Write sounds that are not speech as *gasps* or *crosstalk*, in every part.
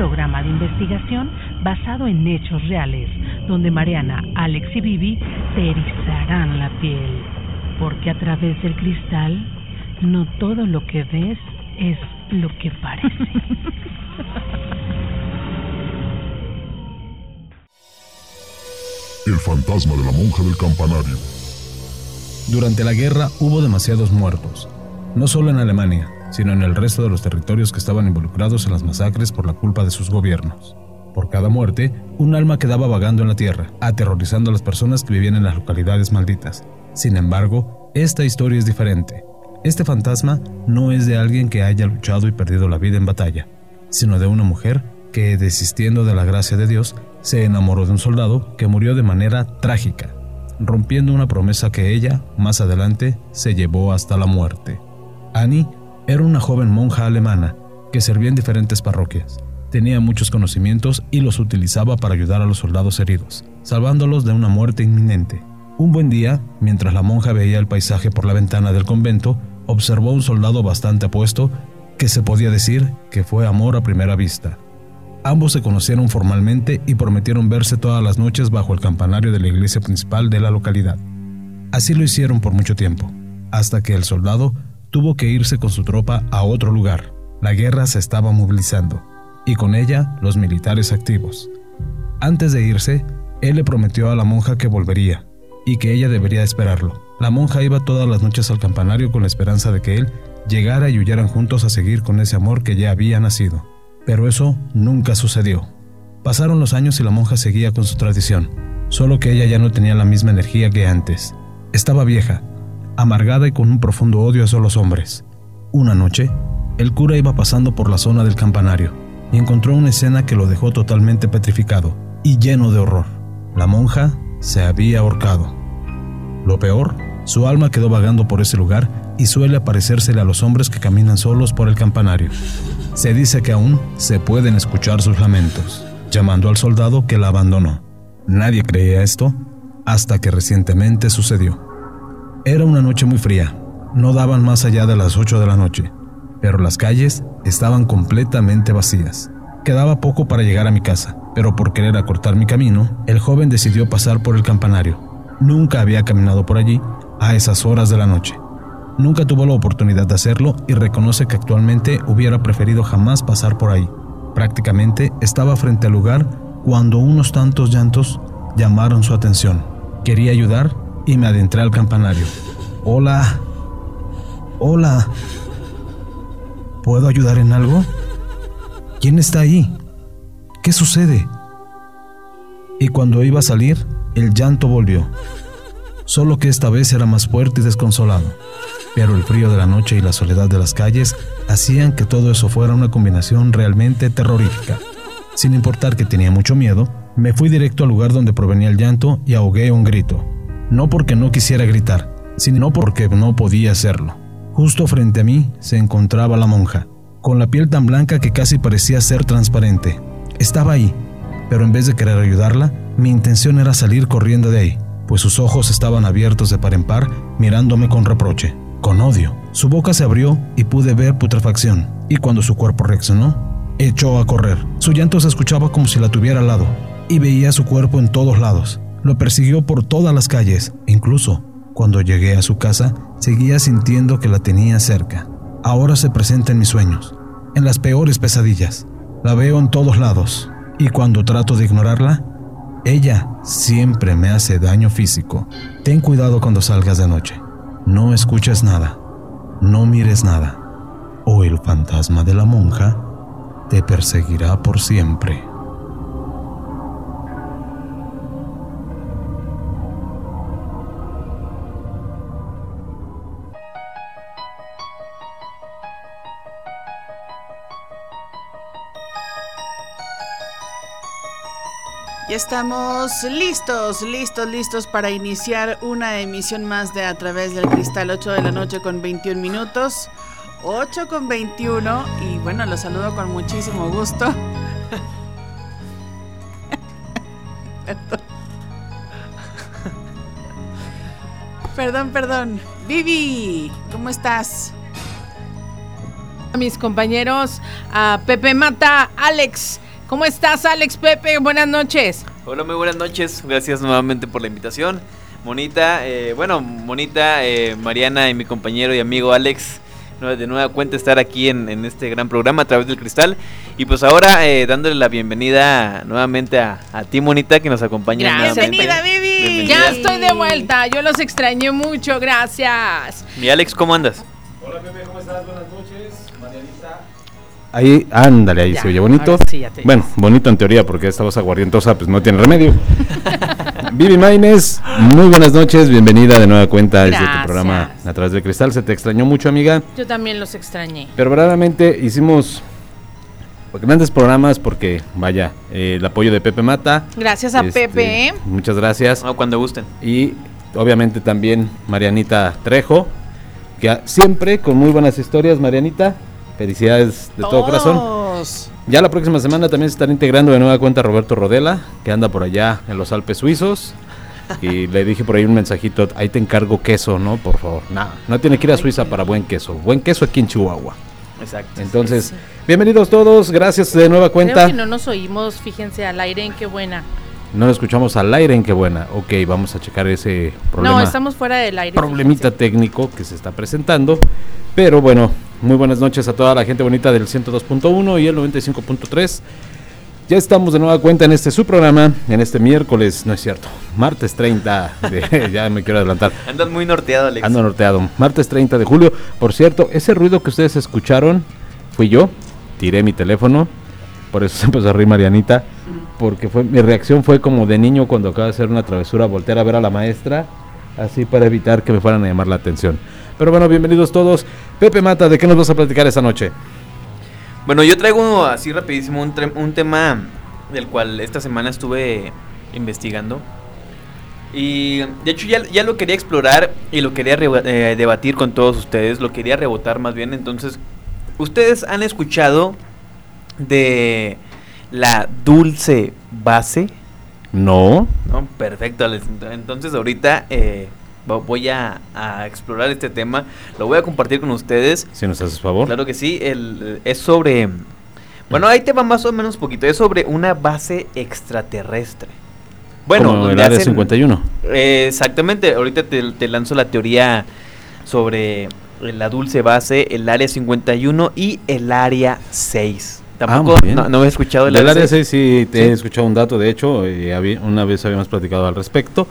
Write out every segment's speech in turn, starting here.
Programa de investigación basado en hechos reales, donde Mariana, Alex y Vivi te erizarán la piel, porque a través del cristal no todo lo que ves es lo que parece. El fantasma de la monja del campanario. Durante la guerra hubo demasiados muertos, no solo en Alemania, sino en el resto de los territorios que estaban involucrados en las masacres por la culpa de sus gobiernos. Por cada muerte, un alma quedaba vagando en la tierra, aterrorizando a las personas que vivían en las localidades malditas. Sin embargo, esta historia es diferente. Este fantasma no es de alguien que haya luchado y perdido la vida en batalla, sino de una mujer que, desistiendo de la gracia de Dios, se enamoró de un soldado que murió de manera trágica, rompiendo una promesa que ella, más adelante, se llevó hasta la muerte. Annie era una joven monja alemana que servía en diferentes parroquias. Tenía muchos conocimientos y los utilizaba para ayudar a los soldados heridos, salvándolos de una muerte inminente. Un buen día, mientras la monja veía el paisaje por la ventana del convento, observó un soldado bastante apuesto que se podía decir que fue amor a primera vista. Ambos se conocieron formalmente y prometieron verse todas las noches bajo el campanario de la iglesia principal de la localidad. Así lo hicieron por mucho tiempo, hasta que el soldado tuvo que irse con su tropa a otro lugar. La guerra se estaba movilizando, y con ella los militares activos. Antes de irse, él le prometió a la monja que volvería, y que ella debería esperarlo. La monja iba todas las noches al campanario con la esperanza de que él llegara y huyeran juntos a seguir con ese amor que ya había nacido. Pero eso nunca sucedió. Pasaron los años y la monja seguía con su tradición, solo que ella ya no tenía la misma energía que antes. Estaba vieja, amargada y con un profundo odio hacia los hombres. Una noche, el cura iba pasando por la zona del campanario y encontró una escena que lo dejó totalmente petrificado y lleno de horror. La monja se había ahorcado. Lo peor, su alma quedó vagando por ese lugar y suele aparecérsele a los hombres que caminan solos por el campanario. Se dice que aún se pueden escuchar sus lamentos, llamando al soldado que la abandonó. Nadie creía esto hasta que recientemente sucedió. Era una noche muy fría, no daban más allá de las 8 de la noche, pero las calles estaban completamente vacías. Quedaba poco para llegar a mi casa, pero por querer acortar mi camino, el joven decidió pasar por el campanario. Nunca había caminado por allí a esas horas de la noche. Nunca tuvo la oportunidad de hacerlo y reconoce que actualmente hubiera preferido jamás pasar por ahí. Prácticamente estaba frente al lugar cuando unos tantos llantos llamaron su atención. Quería ayudar y me adentré al campanario. Hola. Hola. ¿Puedo ayudar en algo? ¿Quién está ahí? ¿Qué sucede? Y cuando iba a salir, el llanto volvió. Solo que esta vez era más fuerte y desconsolado. Pero el frío de la noche y la soledad de las calles hacían que todo eso fuera una combinación realmente terrorífica. Sin importar que tenía mucho miedo, me fui directo al lugar donde provenía el llanto y ahogué un grito. No porque no quisiera gritar, sino porque no podía hacerlo. Justo frente a mí se encontraba la monja, con la piel tan blanca que casi parecía ser transparente. Estaba ahí, pero en vez de querer ayudarla, mi intención era salir corriendo de ahí, pues sus ojos estaban abiertos de par en par, mirándome con reproche, con odio. Su boca se abrió y pude ver putrefacción, y cuando su cuerpo reaccionó, echó a correr. Su llanto se escuchaba como si la tuviera al lado, y veía su cuerpo en todos lados. Lo persiguió por todas las calles, incluso cuando llegué a su casa, seguía sintiendo que la tenía cerca. Ahora se presenta en mis sueños, en las peores pesadillas. La veo en todos lados, y cuando trato de ignorarla, ella siempre me hace daño físico. Ten cuidado cuando salgas de noche. No escuches nada, no mires nada, o el fantasma de la monja te perseguirá por siempre. Ya estamos listos, listos, listos para iniciar una emisión más de A través del Cristal 8 de la noche con 21 minutos. 8 con 21 y bueno, los saludo con muchísimo gusto. perdón. *laughs* perdón, perdón. Vivi, ¿cómo estás? A mis compañeros, a Pepe Mata, Alex. ¿Cómo estás, Alex Pepe? Buenas noches. Hola, muy buenas noches. Gracias nuevamente por la invitación. Monita, eh, bueno, Monita, eh, Mariana y mi compañero y amigo Alex, de nueva cuenta estar aquí en, este gran programa a través del cristal. Y pues ahora eh, dándole la bienvenida nuevamente a, ti, Monita, que nos acompaña. Bienvenida, Vivi. Ya estoy de vuelta. Yo los extrañé mucho. Gracias. Mi Alex, ¿cómo andas? Hola, Pepe, ¿cómo estás? Buenas noches. Ahí, ándale, ahí se oye bonito. bueno, bonito en teoría, porque esta voz aguardientosa pues no tiene remedio. *laughs* Vivi Maines, muy buenas noches, bienvenida de nueva cuenta a este programa a través del cristal. Se te extrañó mucho, amiga. Yo también los extrañé. Pero verdaderamente hicimos grandes programas porque, vaya, eh, el apoyo de Pepe Mata. Gracias a este, Pepe. ¿eh? Muchas gracias. cuando gusten. Y obviamente también Marianita Trejo, que siempre con muy buenas historias, Marianita. Felicidades de todo corazón. Ya la próxima semana también se estará integrando de nueva cuenta Roberto Rodela, que anda por allá en los Alpes suizos. Y *laughs* le dije por ahí un mensajito, ahí te encargo queso, ¿no? Por favor. Nada, no tiene que ir a Suiza para buen queso. Buen queso aquí en Chihuahua. Exacto. Entonces, bienvenidos todos, gracias de nueva cuenta. Creo no nos oímos, fíjense, al aire en qué buena. No lo escuchamos al aire en qué buena. Ok, vamos a checar ese problema. No, estamos fuera del aire. Problemita técnico que se está presentando. Pero bueno, muy buenas noches a toda la gente bonita del 102.1 y el 95.3. Ya estamos de nueva cuenta en este su programa, en este miércoles, no es cierto, martes 30 de, *laughs* *laughs* ya me quiero adelantar. Andas muy norteado, Alex. Ando norteado. Martes 30 de julio. Por cierto, ese ruido que ustedes escucharon fui yo. Tiré mi teléfono. Por eso se empezó a reír Marianita. Porque fue, mi reacción fue como de niño cuando acaba de hacer una travesura, voltear a ver a la maestra, así para evitar que me fueran a llamar la atención. Pero bueno, bienvenidos todos. Pepe Mata, ¿de qué nos vas a platicar esta noche? Bueno, yo traigo así rapidísimo un, un tema del cual esta semana estuve investigando. Y de hecho ya, ya lo quería explorar y lo quería eh, debatir con todos ustedes, lo quería rebotar más bien. Entonces, ¿ustedes han escuchado de la dulce base? No. No, perfecto. Entonces ahorita eh, voy a, explorar este tema. Lo voy a compartir con ustedes. Si nos haces favor. Claro que sí. El, es sobre. Bueno, ahí te va más o menos poquito. Es sobre una base extraterrestre. Bueno, Como el área 51. exactamente. Ahorita te, lanzo la teoría sobre la dulce base, el área 51 y el área 6. Tampoco ah, no, he escuchado el área 6. sí, te he escuchado un dato. De hecho, eh, una vez habíamos platicado al respecto.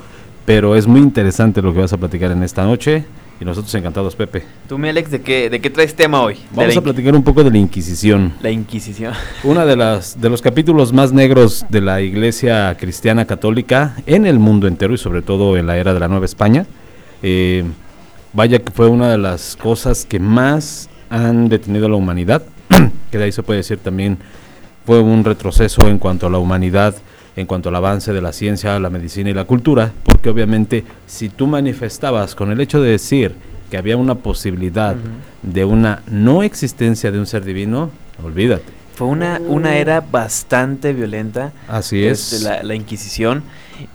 Pero es muy interesante lo que vas a platicar en esta noche. Y nosotros encantados, Pepe. Tú, mi Alex, ¿de qué, de qué traes tema hoy? Vamos a platicar un poco de la Inquisición. La Inquisición. *laughs* Uno de, las, de los capítulos más negros de la Iglesia Cristiana Católica en el mundo entero y sobre todo en la era de la Nueva España. Eh, vaya que fue una de las cosas que más han detenido a la humanidad, que de ahí se puede decir también fue un retroceso en cuanto a la humanidad en cuanto al avance de la ciencia, la medicina y la cultura, porque obviamente si tú manifestabas con el hecho de decir que había una posibilidad de una no existencia de un ser divino, olvídate. Fue una, una era bastante violenta. Así es. Este, la, Inquisición.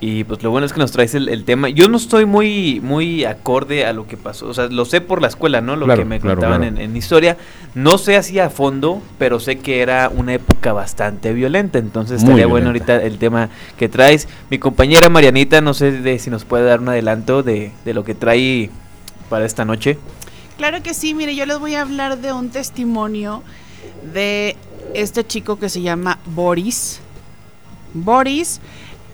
Y pues lo bueno es que nos traes el, tema. Yo no estoy muy, muy acorde a lo que pasó. O sea, lo sé por la escuela, ¿no? Lo que me contaban En, historia. No sé así a fondo, pero sé que era una época bastante violenta. Entonces estaría bueno ahorita el tema que traes. Mi compañera Marianita, no sé de, si nos puede dar un adelanto de, de lo que trae para esta noche. Claro que sí, mire, yo les voy a hablar de un testimonio de este chico que se llama Boris. Boris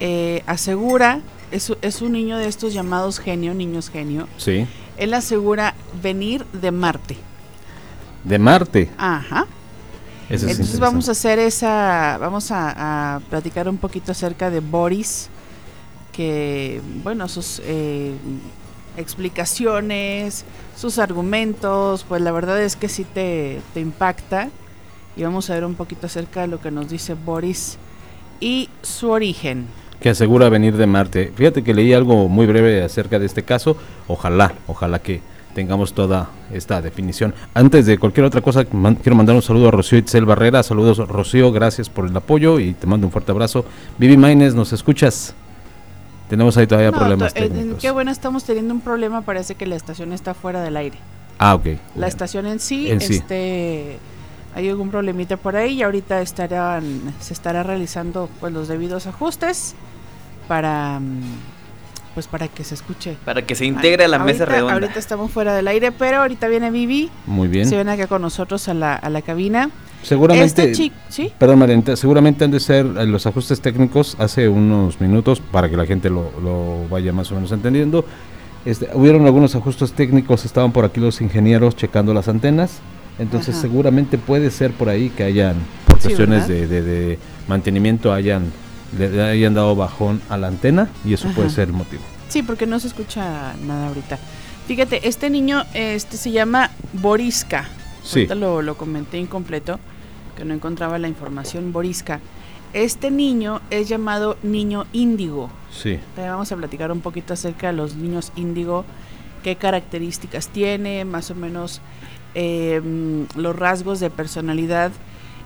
eh, asegura, es, es, un niño de estos llamados genio, niños genio. Sí. Él asegura venir de Marte. De Marte. Ajá. Entonces vamos a hacer esa, vamos a, platicar un poquito acerca de Boris, que, bueno, sus eh, explicaciones, sus argumentos, pues la verdad es que sí te, te impacta y vamos a ver un poquito acerca de lo que nos dice Boris y su origen. Que asegura venir de Marte. Fíjate que leí algo muy breve acerca de este caso. Ojalá, ojalá que tengamos toda esta definición. Antes de cualquier otra cosa, quiero mandar un saludo a Rocío Itzel Barrera. Saludos, Rocío, gracias por el apoyo y te mando un fuerte abrazo. Vivi Maines, ¿nos escuchas? Tenemos ahí todavía problemas eh, técnicos. Qué bueno, estamos teniendo un problema. Parece que la estación está fuera del aire. Ah, ok. La estación en sí, este, hay algún problemita por ahí y ahorita estarán, se estará realizando pues los debidos ajustes para mm, pues para que se escuche. Para que se integre a la mesa redonda. Ahorita estamos fuera del aire, pero ahorita viene Vivi. Muy bien. Se viene acá con nosotros a la, a la cabina. Seguramente, este ¿sí? perdón Marenta, seguramente han de ser eh, los ajustes técnicos hace unos minutos para que la gente lo, lo vaya más o menos entendiendo. Este, hubieron algunos ajustes técnicos, estaban por aquí los ingenieros checando las antenas, entonces seguramente puede ser por ahí que hayan, por cuestiones de, de, mantenimiento, hayan, le, hayan dado bajón a la antena y eso puede ser el motivo. Sí, porque no se escucha nada ahorita. Fíjate, este niño este se llama Boriska. Sí. Ahorita lo, lo comenté incompleto, que no encontraba la información. Boriska. Este niño es llamado niño índigo. Sí. vamos a platicar un poquito acerca de los niños índigo, qué características tiene, más o menos em, los rasgos de personalidad.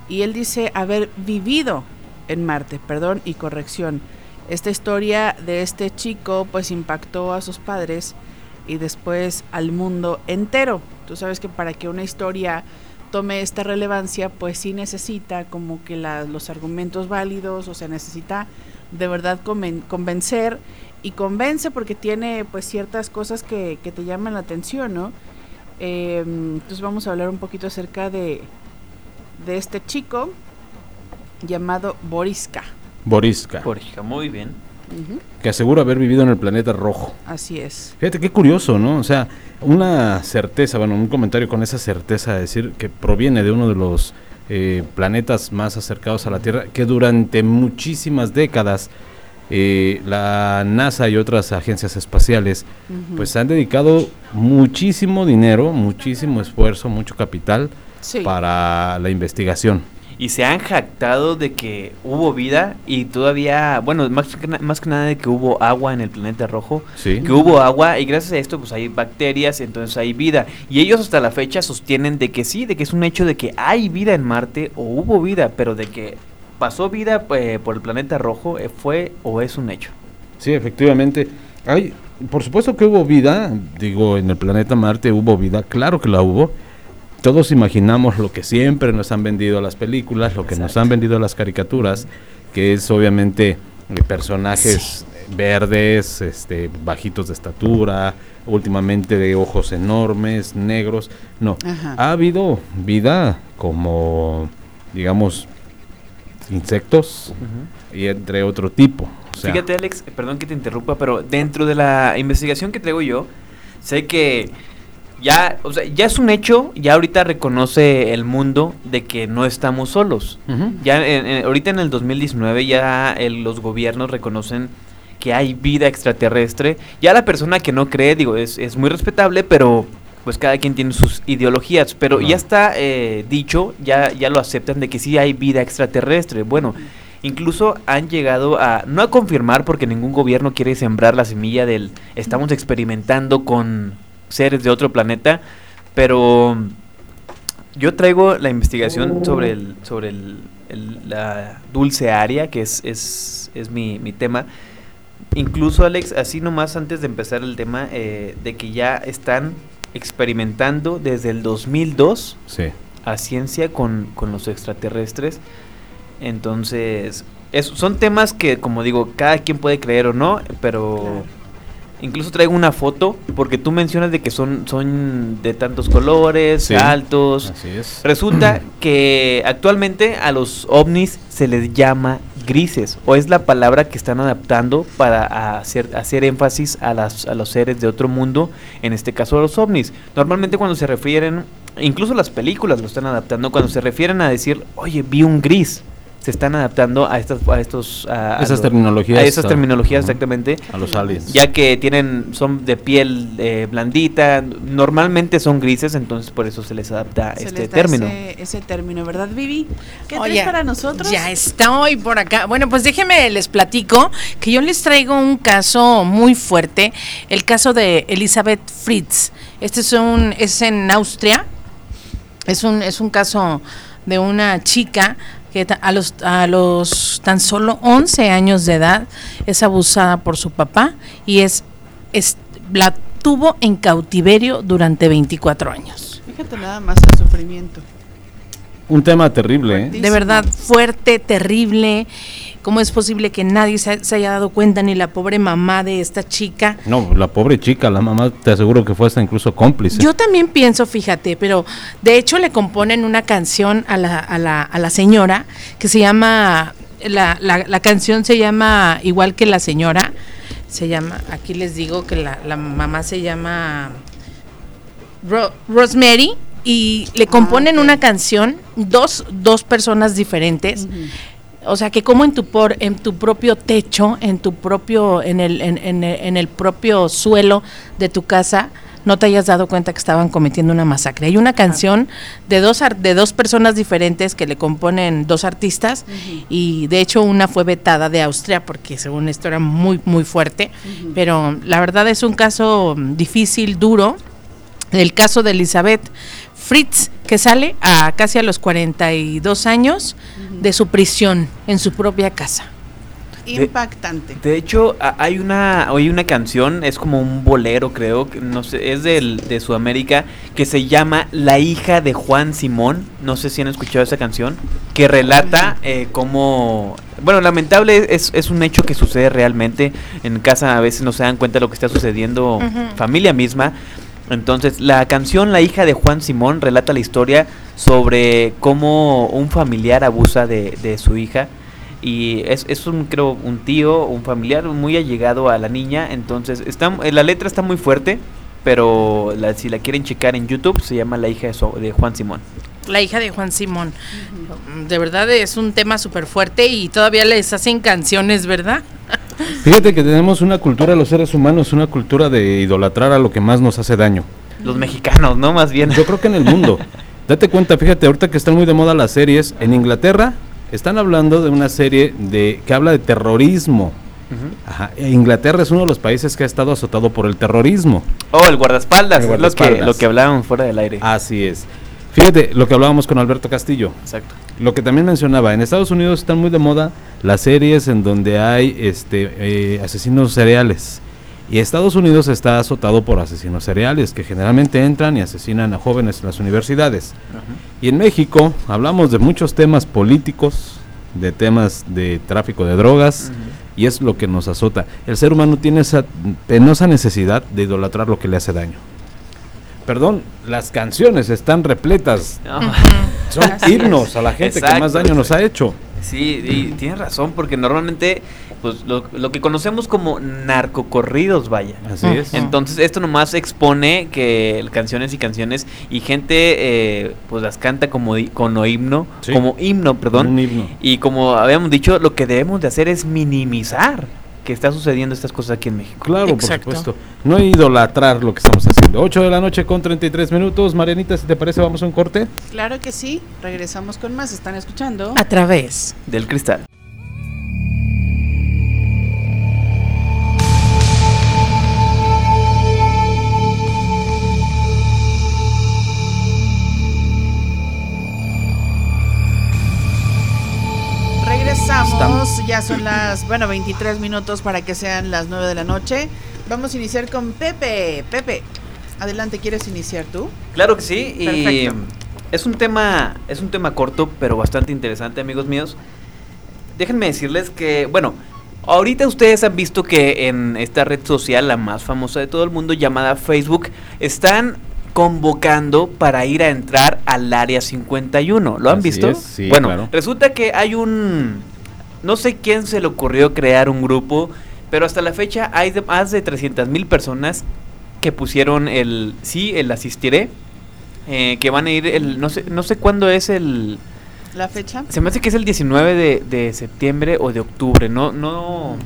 Y él dice haber vivido en Marte, perdón y corrección. Esta historia de este chico pues impactó a sus padres y después al mundo entero. Tú sabes que para que una historia tome esta relevancia, pues sí necesita como que los argumentos válidos, o sea, necesita de verdad convencer y convence porque tiene pues ciertas cosas que, te llaman la atención, ¿no? Em, entonces vamos a hablar un poquito acerca de, de este chico llamado Boriska. Boriska. Boriska, muy bien que asegura haber vivido en el planeta rojo. Así es. Fíjate qué curioso, ¿no? O sea, una certeza, bueno, un comentario con esa certeza de decir que proviene de uno de los eh, planetas más acercados a la Tierra, que durante muchísimas décadas eh, la NASA y otras agencias espaciales pues han dedicado muchísimo dinero, muchísimo esfuerzo, mucho capital para la investigación y se han jactado de que hubo vida y todavía, bueno, más que, más que nada de que hubo agua en el planeta rojo, que hubo agua y gracias a esto pues hay bacterias, entonces hay vida. Y ellos hasta la fecha sostienen de que sí, de que es un hecho de que hay vida en Marte o hubo vida, pero de que pasó vida eh, por el planeta rojo eh, fue o es un hecho. Sí, efectivamente. Hay, por supuesto que hubo vida, digo, en el planeta Marte hubo vida, claro que la hubo todos imaginamos lo que siempre nos han vendido las películas, lo que nos han vendido las caricaturas, que es obviamente eh, personajes verdes, este, bajitos de estatura, últimamente de ojos enormes, negros. No, ha habido vida como, digamos, insectos y entre otro tipo. Fíjate, Alex, perdón que te interrumpa, pero dentro de la investigación que traigo yo, sé que ya, o sea, ya es un hecho, ya ahorita reconoce el mundo de que no estamos solos. Ya ahorita en el 2019 ya los gobiernos reconocen que hay vida extraterrestre. Ya la persona que no cree, digo, es, es muy respetable, pero pues cada quien tiene sus ideologías, pero ya está eh, dicho, ya, ya lo aceptan de que sí hay vida extraterrestre. Bueno, incluso han llegado a, no a confirmar porque ningún gobierno quiere sembrar la semilla del estamos experimentando con seres de otro planeta, pero yo traigo la investigación sobre el, sobre el, la dulce área, que es, es, es mi, mi, tema. Incluso, Alex, así nomás antes de empezar el tema, eh, de que ya están experimentando desde el 2002 a ciencia con, con los extraterrestres. Entonces, son temas que, como digo, cada quien puede creer o no, pero... Incluso traigo una foto porque tú mencionas de que son, son de tantos colores, altos. Así es. Resulta *clears throat* que actualmente a los ovnis se les llama grises o es la palabra que están adaptando para hacer, hacer énfasis a, las, a los seres de otro mundo, en este caso a los ovnis. Normalmente cuando se refieren, incluso las películas lo están adaptando, cuando se refieren a decir, oye, vi un gris. Se están adaptando a estas a estos a, esas terminologías a esas terminologías exactamente. a los aliens. Ya que tienen son de piel eh, blandita normalmente son grises entonces por eso se les adapta este término. ese, término verdad Vivi qué Oye, para nosotros ya estoy por acá. Bueno pues déjenme les platico que yo les traigo un caso muy fuerte el caso de Elizabeth Fritz. Este es un es en Austria. Es un es un caso de una chica que a los, a los tan solo 11 años de edad es abusada por su papá y es, es la tuvo en cautiverio durante 24 años. Fíjate nada más el sufrimiento. Un tema terrible, ¿eh? De verdad, fuerte, terrible. ¿Cómo es posible que nadie se, haya dado cuenta, ni la pobre mamá de esta chica? No, la pobre chica, la mamá te aseguro que fue hasta incluso cómplice. Yo también pienso, fíjate, pero de hecho le componen una canción a la, a la, a la señora que se llama, la, la, canción se llama igual que la señora, se llama, aquí les digo que la, la mamá se llama Rosemary y le componen ah, una canción, dos, dos personas diferentes. O sea, que como en tu por, en tu propio techo, en tu propio, en el, en, en, el propio suelo de tu casa, no te hayas dado cuenta que estaban cometiendo una masacre. Hay una canción de dos de dos personas diferentes que le componen dos artistas y de hecho una fue vetada de Austria porque según esto era muy muy fuerte, pero la verdad es un caso difícil, duro. El caso de Elizabeth Fritz, que sale a casi a los 42 años de su prisión en su propia casa. Impactante. De, hecho, hay una, hay una canción, es como un bolero, creo, no sé, es del, de Sudamérica, que se llama La hija de Juan Simón. No sé si han escuchado esa canción, que relata eh, cómo. Bueno, lamentable es, es un hecho que sucede realmente. En casa a veces no se dan cuenta de lo que está sucediendo, familia misma. Entonces, la canción La hija de Juan Simón relata la historia sobre cómo un familiar abusa de, de su hija. Y es, es, un, creo, un tío, un familiar muy allegado a la niña. Entonces, está, la letra está muy fuerte, pero si la quieren checar en YouTube, se llama La hija de, de Juan Simón. La hija de Juan Simón. De verdad es un tema súper fuerte y todavía les hacen canciones, ¿verdad? Fíjate que tenemos una cultura, los seres humanos, una cultura de idolatrar a lo que más nos hace daño. Los mexicanos, ¿no? Más bien. Yo creo que en el mundo. *laughs* Date cuenta, fíjate, ahorita que están muy de moda las series, en Inglaterra están hablando de una serie de que habla de terrorismo. E Inglaterra es uno de los países que ha estado azotado por el terrorismo. Oh, el guardaespaldas, Lo, que, lo que hablaban fuera del aire. Así es. Fíjate, lo que hablábamos con Alberto Castillo. Exacto. Lo que también mencionaba, en Estados Unidos están muy de moda las series en donde hay este, eh, asesinos seriales. Y Estados Unidos está azotado por asesinos seriales que generalmente entran y asesinan a jóvenes en las universidades. Y en México hablamos de muchos temas políticos, de temas de tráfico de drogas, y es lo que nos azota. El ser humano tiene esa penosa necesidad de idolatrar lo que le hace daño perdón, las canciones están repletas. Son himnos a la gente que más daño nos ha hecho. Sí, y tienes razón, porque normalmente pues lo, lo, que conocemos como narcocorridos, vaya. Así es. Entonces esto nomás expone que canciones y canciones y gente eh, pues las canta como con himno, como himno, perdón. Un himno. Y como habíamos dicho, lo que debemos de hacer es minimizar que está sucediendo estas cosas aquí en México. Claro, por supuesto. No idolatrar lo que estamos haciendo. 8 de la noche con 33 minutos. Marianita, si te parece, vamos a un corte. Claro que sí. Regresamos con más. Están escuchando. A través del cristal. Ya son las, bueno, 23 minutos para que sean las 9 de la noche. Vamos a iniciar con Pepe. Pepe, adelante, ¿quieres iniciar tú? Claro que sí, y es un tema es un tema corto, pero bastante interesante, amigos míos. Déjenme decirles que, bueno, ahorita ustedes han visto que en esta red social, la más famosa de todo el mundo, llamada Facebook, están convocando para ir a entrar al área 51. ¿Lo han visto? bueno, resulta que hay un no sé quién se le ocurrió crear un grupo, pero hasta la fecha hay más de 300 mil personas que pusieron el sí, el asistiré, eh, que van a ir el no sé no sé cuándo es el ¿La fecha? Se me hace que es el 19 de, de septiembre o de octubre. No, no.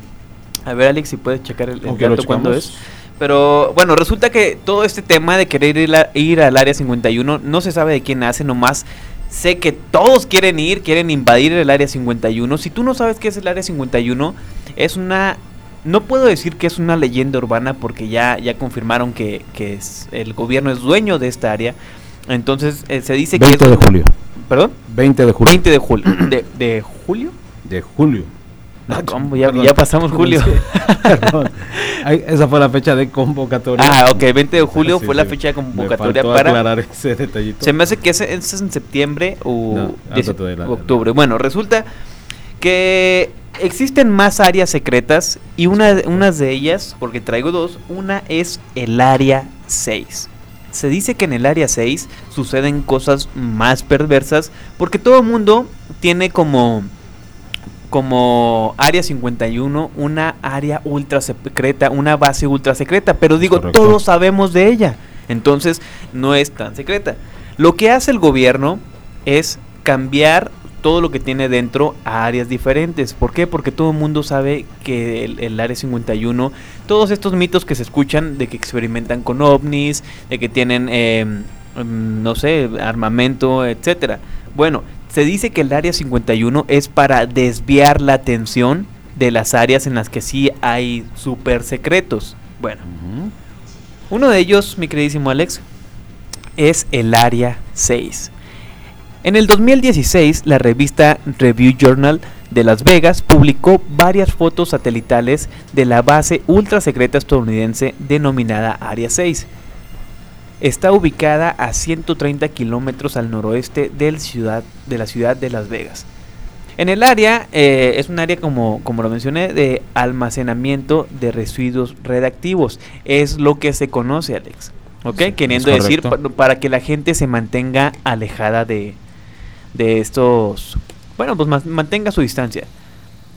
A ver, Alex, si puedes checar el, el dato cuándo es. Pero bueno, resulta que todo este tema de querer ir, ir al área 51 no se sabe de quién hace, nomás sé que todos quieren ir, quieren invadir el área 51. Si tú no sabes qué es el área 51, es una... No puedo decir que es una leyenda urbana porque ya, ya confirmaron que, que es, el gobierno es dueño de esta área. Entonces eh, se dice que... 20 de julio. ¿Perdón? 20 de julio. 20 de julio. ¿De, de julio? De julio. No. *laughs* Ya, ya pasamos julio. *laughs* Perdón. Ay, esa fue la fecha de convocatoria. Ah, ok, 20 de julio *laughs* fue la fecha de convocatoria para. aclarar ese detallito. Se me hace que ese, ese es en septiembre o No, la- octubre. Bueno, resulta que existen más áreas secretas y una, unas de ellas, porque traigo dos, una es el área 6. Se dice que en el área 6 suceden cosas más perversas porque todo el mundo tiene como como área 51 una área ultra secreta, una base ultra secreta, pero digo, Correcto. todos sabemos de ella. Entonces, no es tan secreta. Lo que hace el gobierno es cambiar todo lo que tiene dentro a áreas diferentes. ¿Por qué? Porque todo el mundo sabe que el, el área 51, todos estos mitos que se escuchan de que experimentan con ovnis, de que tienen, eh, mm, no sé, armamento, etcétera. Bueno, se dice que el área 51 es para desviar la atención de las áreas en las que sí hay super secretos. Bueno, uno de ellos, mi queridísimo Alex, es el Área 6. En el 2016, la revista Review Journal de Las Vegas publicó varias fotos satelitales de la base ultra secreta estadounidense denominada Área 6. Está ubicada a 130 kilómetros al noroeste del ciudad, de la ciudad de Las Vegas. En el área, eh, es un área como, como lo mencioné, de almacenamiento de residuos redactivos. Es lo que se conoce, Alex. ¿Ok? Sí, Queriendo decir, pa- para que la gente se mantenga alejada de, de estos... Bueno, pues ma- mantenga su distancia.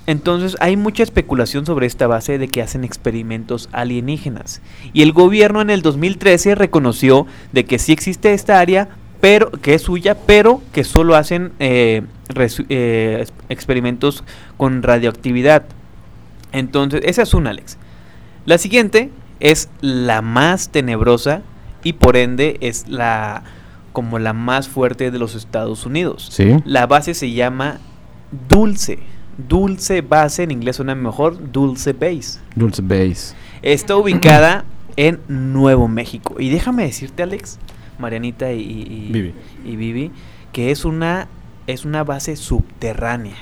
Entonces hay mucha especulación sobre esta base de que hacen experimentos alienígenas. Y el gobierno en el 2013 reconoció de que sí existe esta área, pero que es suya, pero que solo hacen eh, eh, experimentos con radioactividad. Entonces, esa es una, Alex. La siguiente es la más tenebrosa y por ende es la como la más fuerte de los Estados Unidos. Sí. La base se llama Dulce. Dulce base, en inglés suena mejor, Dulce Base. Dulce Base. Está ubicada en Nuevo México. Y déjame decirte, Alex, Marianita y, Vivi. y Vivi, que es una, es una base subterránea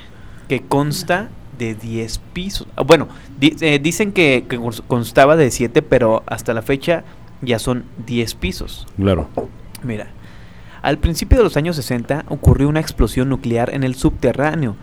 que consta de 10 pisos. Ah, Bueno, di- eh, dicen que, que cons- constaba de 7, pero hasta la fecha ya son 10 pisos. Claro. Mira, al principio de los años 60 ocurrió una explosión nuclear en el subterráneo,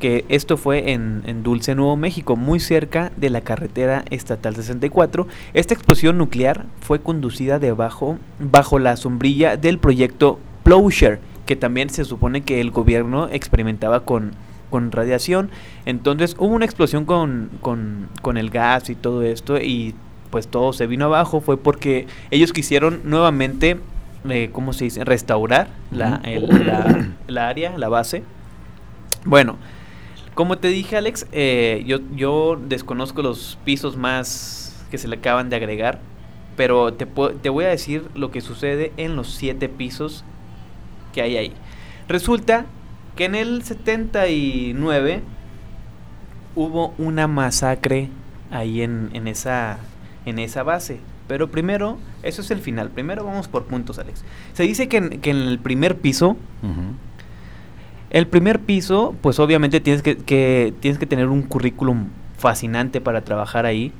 que esto fue en, en Dulce, Nuevo México, muy cerca de la carretera estatal 64. Esta explosión nuclear fue conducida debajo, bajo la sombrilla del proyecto Plowshare, que también se supone que el gobierno experimentaba con, con radiación. Entonces hubo una explosión con, con, con el gas y todo esto y pues todo se vino abajo. Fue porque ellos quisieron nuevamente, eh, ¿cómo se dice? Restaurar la, el- la, la área, la base. Bueno, como te dije Alex, eh, yo, yo desconozco los pisos más que se le acaban de agregar. Pero te, te voy a decir lo que sucede en los siete pisos que hay ahí. Resulta que en el 79 hubo una masacre ahí en, en esa, en esa base. Pero primero, eso es el final. Primero vamos por puntos, Alex. Se dice que en, que en el primer piso. El primer piso, pues obviamente tienes que, que- tienes que tener un currículum fascinante para trabajar ahí.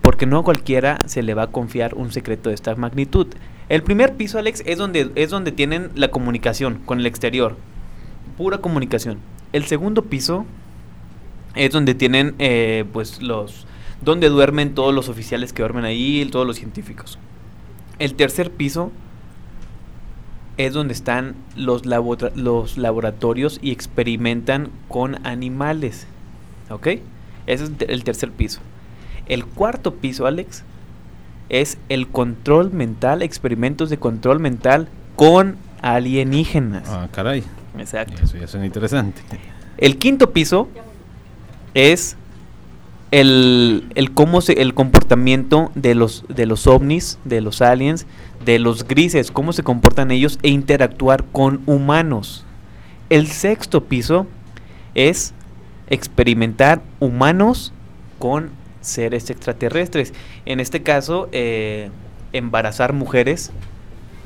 Porque no a cualquiera se le va a confiar un secreto de esta magnitud. El primer piso, Alex, es donde, es donde tienen la comunicación con el exterior. Pura comunicación. El segundo piso es donde tienen, eh, pues, los... Donde duermen todos los oficiales que duermen ahí, todos los científicos. El tercer piso es donde están los, labora- los laboratorios y experimentan con animales. ¿Ok? Ese es el tercer piso. El cuarto piso, Alex, es el control mental, experimentos de control mental con alienígenas. Ah, caray. Exacto. Eso ya es interesante. El quinto piso es el, el cómo se, el comportamiento de los, de los ovnis, de los aliens, de los grises, cómo se comportan ellos e interactuar con humanos. El sexto piso es experimentar humanos con seres extraterrestres. En este caso, eh, embarazar mujeres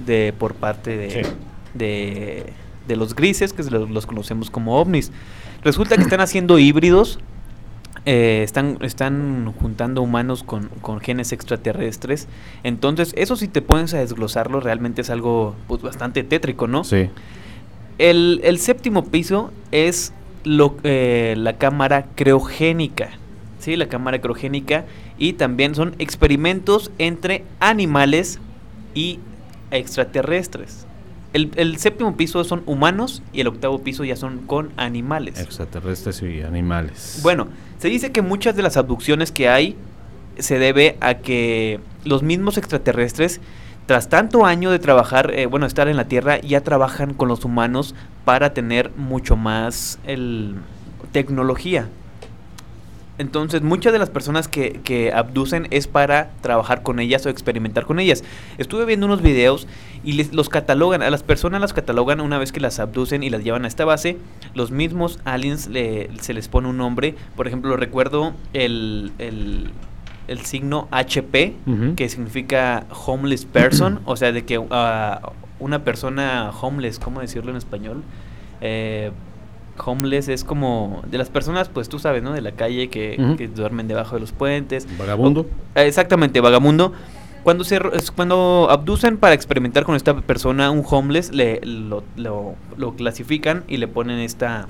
de por parte de, de, de, los grises, que los, los conocemos como ovnis. Resulta que están haciendo híbridos eh, están, están juntando humanos con, con, genes extraterrestres. Entonces, eso si te pones a desglosarlo, realmente es algo pues, bastante tétrico, ¿no? Sí. El, el séptimo piso es lo, eh, la cámara creogénica. Sí, la cámara creogénica. Y también son experimentos entre animales y extraterrestres. El, el, séptimo piso son humanos y el octavo piso ya son con animales. Extraterrestres y animales. Bueno, se dice que muchas de las abducciones que hay se debe a que los mismos extraterrestres, tras tanto año de trabajar, eh, bueno, estar en la Tierra, ya trabajan con los humanos para tener mucho más el, tecnología. Entonces, muchas de las personas que, que, abducen es para trabajar con ellas o experimentar con ellas. Estuve viendo unos videos y les, los catalogan, a las personas las catalogan una vez que las abducen y las llevan a esta base. Los mismos aliens le, se les pone un nombre. Por ejemplo, recuerdo el, el, el signo HP, uh -huh. que significa homeless person, o sea, de que uh, una persona homeless, ¿cómo decirlo en español? Eh, homeless es como de las personas, pues tú sabes, ¿no? De la calle que, uh -huh. que duermen debajo de los puentes. Vagabundo. O, exactamente, vagabundo. Cuando se cuando abducen para experimentar con esta persona, un homeless, le, lo, lo, lo clasifican y le ponen esta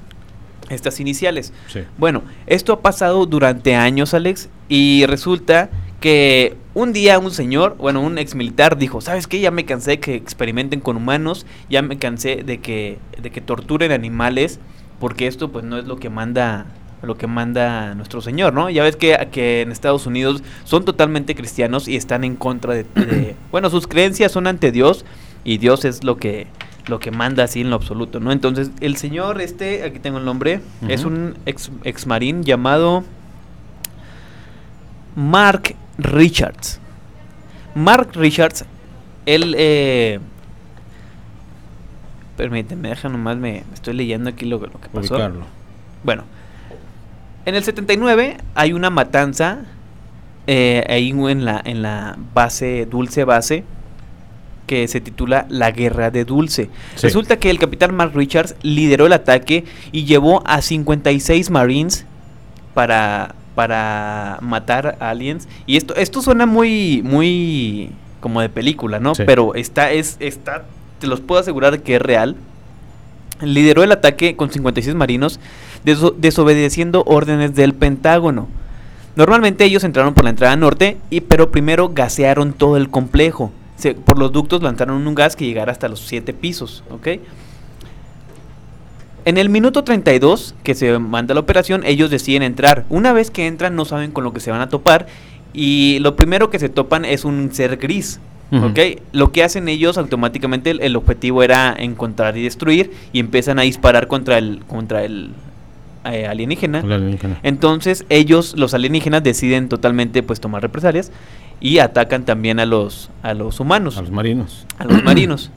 estas iniciales. Sí. Bueno, esto ha pasado durante años, Alex, y resulta que un día un señor, bueno, un ex militar dijo, ¿sabes qué? Ya me cansé de que experimenten con humanos, ya me cansé de que, de que torturen animales, porque esto pues no es lo que manda lo que manda nuestro Señor, ¿no? Ya ves que, que en Estados Unidos son totalmente cristianos y están en contra de, de, *clears throat* bueno, sus creencias son ante Dios y Dios es lo que lo que manda así en lo absoluto, ¿no? Entonces, el señor este, aquí tengo el nombre, uh -huh. es un ex, ex marín llamado Mark Richards. Mark Richards, él eh, permíteme, deja nomás, me, estoy leyendo aquí lo, lo que pasó. Ubicarlo. Bueno, en el 79 hay una matanza eh, ahí en la, en la base, dulce base, que se titula La Guerra de Dulce. Sí. Resulta que el capitán Mark Richards lideró el ataque y llevó a 56 Marines para, para matar aliens. Y esto, esto suena muy, muy como de película, ¿no? Sí. Pero está, es, está, te los puedo asegurar que es real. Lideró el ataque con 56 marinos, deso desobedeciendo órdenes del Pentágono. Normalmente ellos entraron por la entrada norte, y, pero primero gasearon todo el complejo. Por los ductos lanzaron un gas que llegara hasta los 7 pisos, ¿ok? En el minuto 32 que se manda la operación, ellos deciden entrar. Una vez que entran no saben con lo que se van a topar y lo primero que se topan es un ser gris. Uh -huh. ¿Ok? Lo que hacen ellos automáticamente, el, el, objetivo era encontrar y destruir y empiezan a disparar contra el, contra el eh, alienígena. el alienígena. Entonces ellos, los alienígenas, deciden totalmente pues tomar represalias y atacan también a los, a los humanos. A los marinos. A los marinos.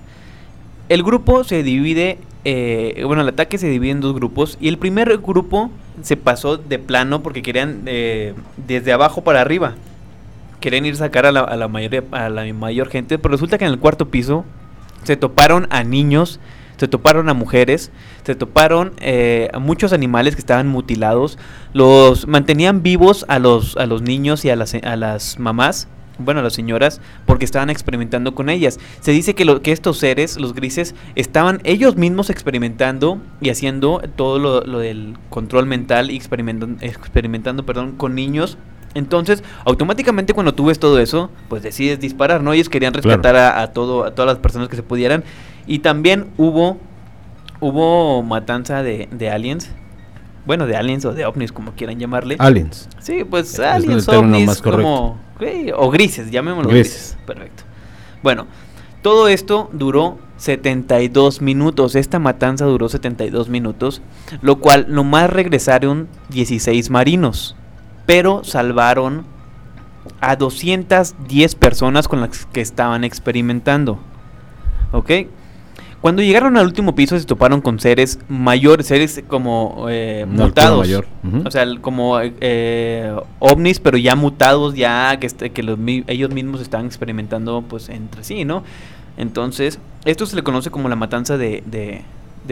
El grupo se divide, eh, bueno, el ataque se divide en dos grupos y el primer grupo se pasó de plano porque querían eh, desde abajo para arriba. Querían ir a sacar a la, a la, a la mayor gente, pero resulta que en el cuarto piso se toparon a niños, se toparon a mujeres, se toparon eh, a muchos animales que estaban mutilados, los mantenían vivos a los, a los niños y a las, a las mamás bueno, las señoras, porque estaban experimentando con ellas. Se dice que, lo, que estos seres, los grises, estaban ellos mismos experimentando y haciendo todo lo, lo del control mental y experimentando, experimentando perdón, con niños. Entonces, automáticamente cuando tú ves todo eso, pues decides disparar, ¿no? Ellos querían rescatar claro. a, a, todo, a todas las personas que se pudieran. Y también hubo, hubo matanza de, de aliens bueno, de aliens o de ovnis, como quieran llamarle. Aliens. Sí, pues es aliens, ovnis, como... Okay, o grises, llamémoslo grises. grises. Perfecto. Bueno, Todo esto duró 72 minutos. Esta matanza duró 72 minutos, lo cual nomás regresaron 16 marinos, pero salvaron a 210 personas con las que estaban experimentando. ¿Ok? Cuando llegaron al último piso se toparon con seres mayores, seres como eh, mutados. O sea, como eh, ovnis, pero ya mutados, ya que, este, ellos mismos estaban experimentando pues entre sí, ¿no? Entonces, esto se le conoce como la matanza de, de,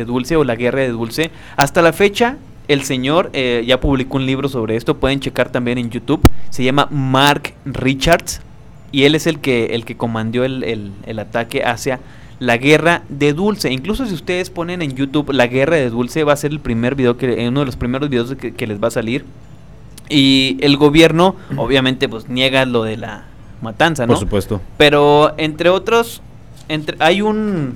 Dulce o la guerra de Dulce. Hasta la fecha, el señor eh, ya publicó un libro sobre esto, pueden checar también en YouTube. Se llama Mark Richards y él es el que, el que comandó el, el, ataque hacia la guerra de Dulce. Incluso si ustedes ponen en YouTube la guerra de Dulce, va a ser el primer video que, uno de los primeros videos que, que les va a salir. Y el gobierno, obviamente, pues niega lo de la matanza, ¿no? Por supuesto. Pero entre otros entre, hay un,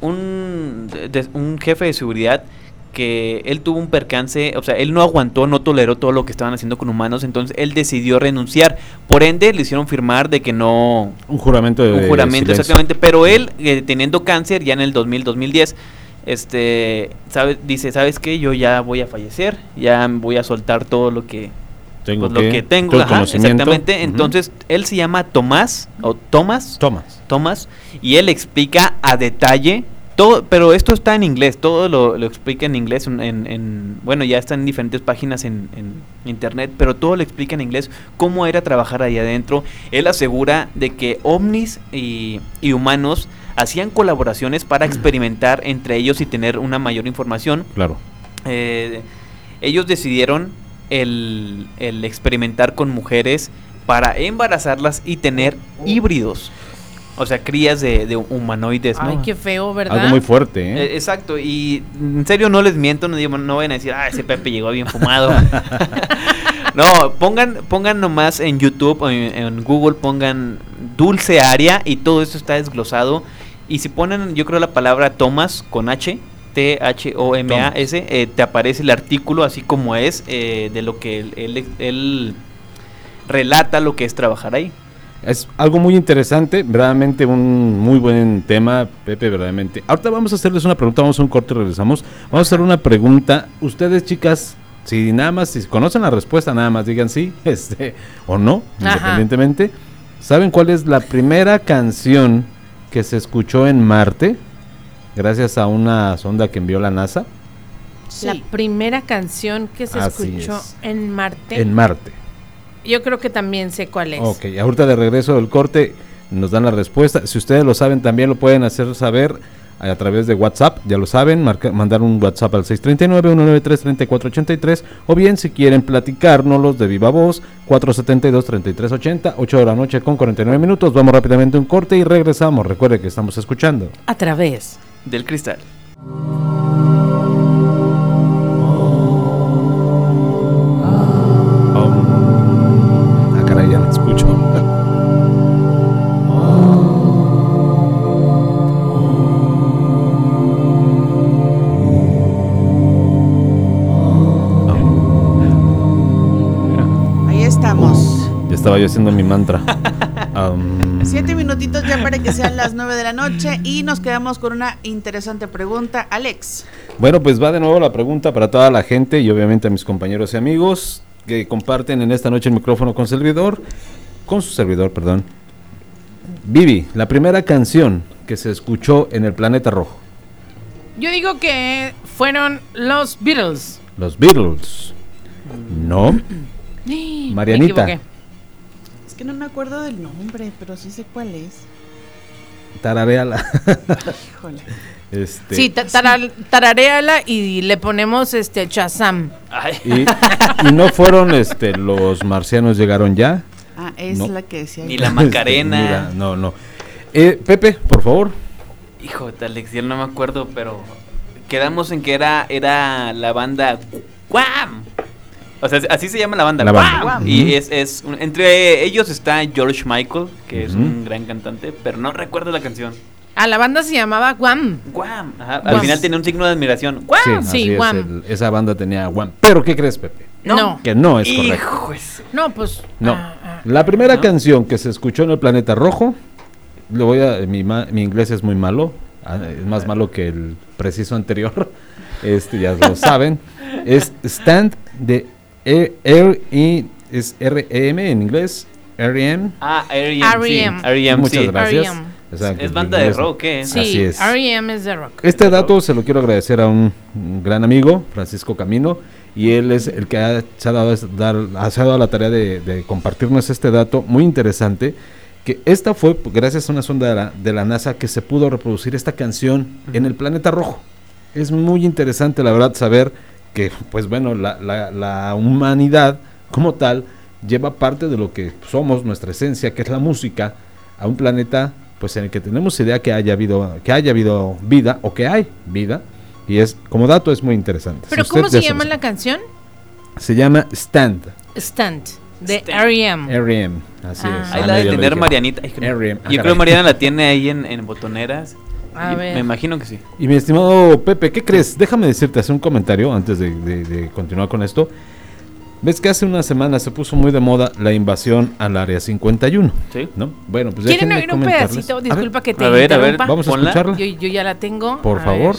un, un jefe de seguridad que él tuvo un percance, o sea, él no aguantó, no toleró todo lo que estaban haciendo con humanos, entonces él decidió renunciar. Por ende, le hicieron firmar de que no... Un juramento de Un juramento, exactamente. Pero él, eh, teniendo cáncer ya en el 2000-2010, este, sabe, dice, ¿sabes qué? Yo ya voy a fallecer, ya voy a soltar todo lo que tengo pues, lo que tengo, exactamente. Entonces, él se llama Tomás, o Tomás. Tomás. Tomás, y él explica a detalle todo, pero esto está en inglés, todo lo, explica en inglés, en, bueno, ya está en diferentes páginas en, internet, pero todo lo explica en inglés, cómo era trabajar ahí adentro. Él asegura de que ovnis y, humanos hacían colaboraciones para experimentar entre ellos y tener una mayor información. Claro. Eh, ellos decidieron el, experimentar con mujeres para embarazarlas y tener híbridos. O sea, crías de, humanoides, ¿no? Ay, qué feo, ¿verdad? Algo muy fuerte, ¿eh? ¿eh? exacto, y en serio no les miento, no, digo, no vayan a decir, ah, ese Pepe llegó bien fumado. *laughs* *laughs* no, pongan, pongan nomás en YouTube o en, Google, pongan dulce área y todo esto está desglosado. Y si ponen, yo creo, la palabra Thomas con H, T-H-O-M-A-S, eh, te aparece el artículo así como es eh, de lo que él, relata lo que es trabajar ahí. Es algo muy interesante, verdaderamente un muy buen tema, Pepe, verdaderamente. Ahorita vamos a hacerles una pregunta, vamos a un corte y regresamos. Vamos a hacer una pregunta. Ustedes, chicas, si nada más, si conocen la respuesta, nada más digan sí, *laughs* este, o no, independientemente. ¿Saben cuál es la primera canción que se escuchó en Marte? gracias a una sonda que envió la NASA. La primera canción que se escuchó en Marte. En Marte. Yo creo que también sé cuál es. Ok, ahorita de regreso del corte nos dan la respuesta. Si ustedes lo saben, también lo pueden hacer saber a través de WhatsApp, ya lo saben, mandar un WhatsApp al 639-193-3483 o bien si quieren los de viva voz, 472-3380, 8 de la noche con 49 minutos. Vamos rápidamente a un corte y regresamos. Recuerde que estamos escuchando. A través del cristal. Estaba yo haciendo mi mantra. Siete minutitos ya para que sean las nueve de la noche y nos quedamos con una interesante pregunta. Alex. Bueno, pues va de nuevo la pregunta para toda la gente y obviamente a mis compañeros y amigos que comparten en esta noche el micrófono con servidor, con su servidor, perdón. Vivi, la primera canción que se escuchó en el planeta rojo. Yo digo que fueron los Beatles. Los Beatles. No. *gasps* Marianita que no me acuerdo del nombre, pero sí sé cuál es. Tarareala. *laughs* Híjole. Este, sí, tarareala y le ponemos este Chazam. Y, no fueron este los marcianos llegaron ya. Ah, es la que decía. Ni la Macarena. Este, no, no. Eh, Pepe, por favor. Hijo de Alex, no me acuerdo, pero quedamos en que era era la banda ¡Guam! O sea, así se llama la banda. La banda. Y es, es entre ellos está George Michael, que es un gran cantante, pero no recuerdo la canción. Ah, la banda se llamaba Guam. Guam. Al final tenía un signo de admiración. Guam. Sí, Guam. esa banda tenía Guam. Pero ¿qué crees, Pepe? No. Que no es correcto. No, pues. No. Ah, ah. la primera canción que se escuchó en el planeta rojo le voy a, mi, mi inglés es muy malo, ah, es más malo que el preciso anterior, *laughs* este ya lo saben, es stand de R, y es REM en inglés, REM. Ah, REM. REM. Muchas gracias. es banda de rock, ¿eh? Sí, Así es. REM es de rock. Este dato se lo quiero agradecer a un, gran amigo, Francisco Camino, y él es el que ha, se, ha dado, dar, ha dado la tarea de, compartirnos este dato muy interesante que esta fue gracias a una sonda de la, de la NASA que se pudo reproducir esta canción en el planeta rojo. Es muy interesante, la verdad, saber que, pues bueno, la, la, la humanidad como tal lleva parte de lo que somos, nuestra esencia, que es la música, a un planeta pues en el que tenemos idea que haya habido que haya habido vida o que hay vida y es como dato es muy interesante. Pero ¿cómo se llama la canción? Se llama Stand. Stand de R.E.M. R.E.M. Así ah. es. Ahí la de tener Marianita. R.E.M. Yo creo que Mariana la tiene ahí en, en botoneras. A ver. Me imagino que sí. Y mi estimado Pepe, ¿qué crees? Déjame decirte, hacer un comentario antes de, de continuar con esto. Ves que hace una semana se puso muy de moda la invasión al área 51. Sí. ¿No? Bueno, pues ¿Quieren oír un pedacito? Disculpa que te a ver, A ver, vamos a escucharla. Yo, yo, ya la tengo. Por favor.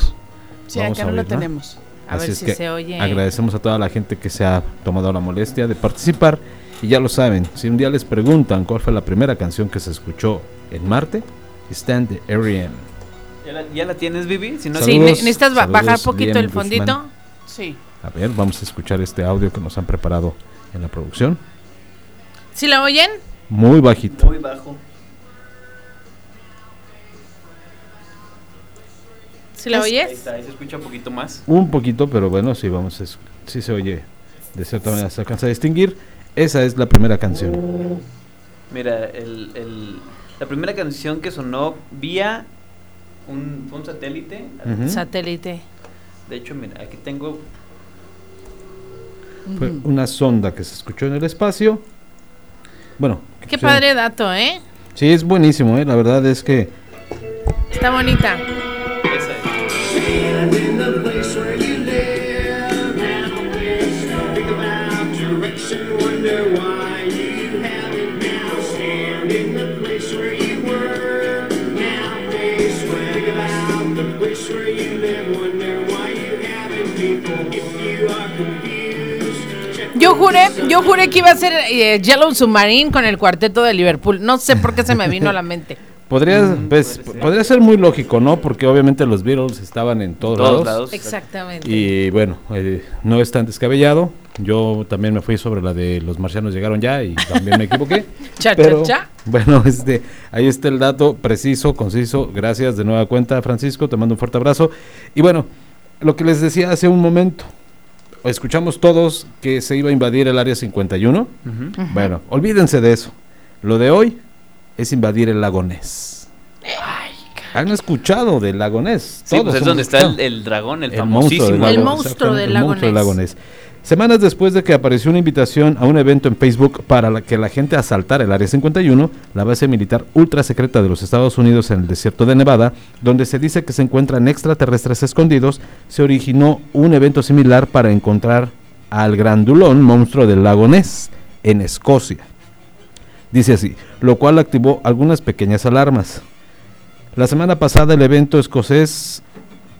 Sí, acá no la tenemos. A ver si se oye. Agradecemos a toda la gente que se ha tomado la molestia de participar. Y ya lo saben, si un día les preguntan cuál fue la primera canción que se escuchó en Marte, Stand the R.E.M. ¿Ya la, tienes, Vivi? Si no sí, necesitas bajar poquito el fondito. Sí. A ver, vamos a escuchar este audio que nos han preparado en la producción. ¿Sí la oyen? Muy bajito. Muy bajo. ¿Sí la oyes? Ahí está, ahí se escucha un poquito más. Un poquito, pero bueno, sí, vamos a, sí se oye. De cierta manera se alcanza a distinguir. Esa es la primera canción. Mira, el, el, la primera canción que sonó vía un, un satélite. Satélite. De hecho, mira, aquí tengo fue una sonda que se escuchó en el espacio. Bueno. Qué padre dato, ¿eh? Sí, es buenísimo, ¿eh? La verdad es que... Está bonita. Yo juré, yo juré que iba a ser eh, Yellow Submarine con el cuarteto de Liverpool. No sé por qué se me vino a la mente. *laughs* Podría, mm, pues, podría ser muy lógico, ¿no? Porque obviamente los Beatles estaban en todos, lados. Exactamente. Y bueno, eh, no es tan descabellado. Yo también me fui sobre la de los marcianos llegaron ya y también me equivoqué. *laughs* cha, cha, cha. Bueno, este, ahí está el dato preciso, conciso. Gracias de nueva cuenta, Francisco. Te mando un fuerte abrazo. Y bueno, lo que les decía hace un momento, escuchamos todos que se iba a invadir el área 51. Bueno, olvídense de eso. Lo de hoy es invadir el lago Ness. Han escuchado del lago Ness. Sí, pues es donde está el, dragón, el, famosísimo. el monstruo del lago Ness. Semanas después de que apareció una invitación a un evento en Facebook para que la gente asaltara el Área 51, la base militar ultra secreta de los Estados Unidos en el desierto de Nevada, donde se dice que se encuentran extraterrestres escondidos, se originó un evento similar para encontrar al grandulón monstruo del lago Ness en Escocia. Dice así, lo cual activó algunas pequeñas alarmas. La semana pasada el evento escocés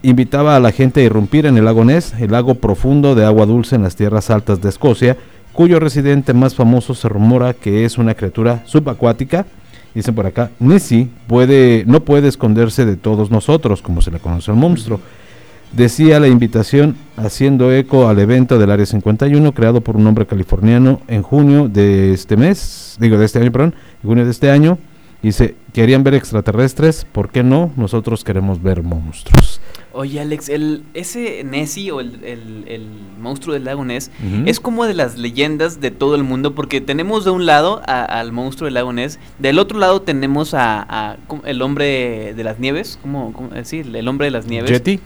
invitaba a la gente a irrumpir en el lago Ness, el lago profundo de agua dulce en las tierras altas de Escocia, cuyo residente más famoso se rumora que es una criatura subacuática. Dicen por acá, Nessie puede, no puede esconderse de todos nosotros, como se le conoce al monstruo. Decía la invitación haciendo eco al evento del Área 51 creado por un hombre californiano en junio de este mes, digo de este año, perdón, junio de este año. Dice, querían ver extraterrestres, ¿por qué no? Nosotros queremos ver monstruos. Oye, Alex, el, ese Nessie o el, el, monstruo del lago Ness es como de las leyendas de todo el mundo porque tenemos de un lado al monstruo del lago Ness, del otro lado tenemos a, el hombre de las nieves, ¿cómo, cómo decir? Eh, el hombre de las nieves. Yeti.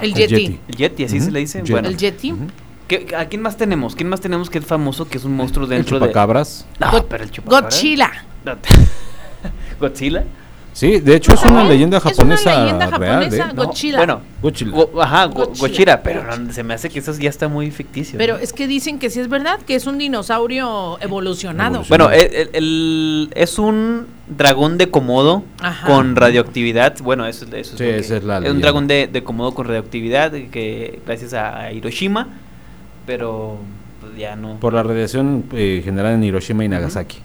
El, Yeti. El Yeti, así se le dice. Bueno, el Yeti. ¿A quién más tenemos? ¿Quién más tenemos que es famoso, que es un monstruo dentro el chupacabras? de... No, pero el chupacabras. Godzilla. *laughs* ¿Godzilla? Sí, de hecho es una leyenda japonesa. Es una leyenda japonesa, real, ¿eh? Bueno, ajá, Gochira, pero se me hace que eso ya está muy ficticio. Pero es que dicen que sí es verdad, que es un dinosaurio evolucionado. Bueno, el, es un dragón de Komodo con radioactividad. Bueno, eso, eso es, es, la es un dragón de, de Komodo con radioactividad que gracias a Hiroshima, pero pues, ya no. Por la radiación eh, generada en Hiroshima y Nagasaki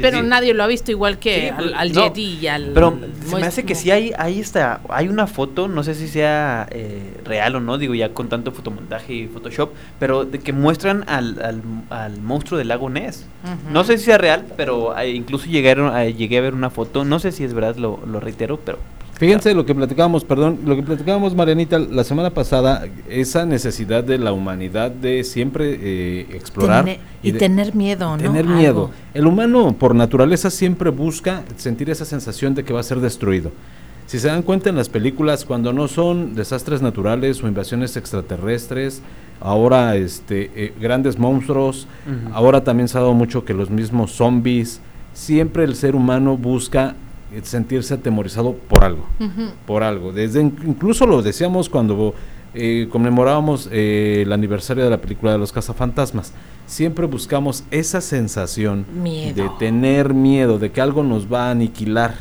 pero nadie lo ha visto igual que al, Yeti y al. Pero se me hace que sí hay, ahí está, hay una foto, no sé si sea eh, real o no, digo ya con tanto fotomontaje y Photoshop, pero de que muestran al, al, monstruo del lago Ness. No sé si sea real, pero eh, incluso llegaron, llegué a ver una foto, no sé si es verdad, lo, lo reitero, pero Fíjense lo que platicábamos, perdón, lo que platicábamos, Marianita, la semana pasada, esa necesidad de la humanidad de siempre eh, explorar. y, tener miedo, ¿no? Tener miedo. El humano, por naturaleza, siempre busca sentir esa sensación de que va a ser destruido. Si se dan cuenta en las películas, cuando no son desastres naturales o invasiones extraterrestres, ahora este, eh, grandes monstruos, ahora también se ha dado mucho que los mismos zombies, siempre el ser humano busca sentirse atemorizado por algo, por algo. Desde incluso lo decíamos cuando eh, conmemorábamos eh, el aniversario de la película de los cazafantasmas. Siempre buscamos esa sensación de tener miedo, de que algo nos va a aniquilar.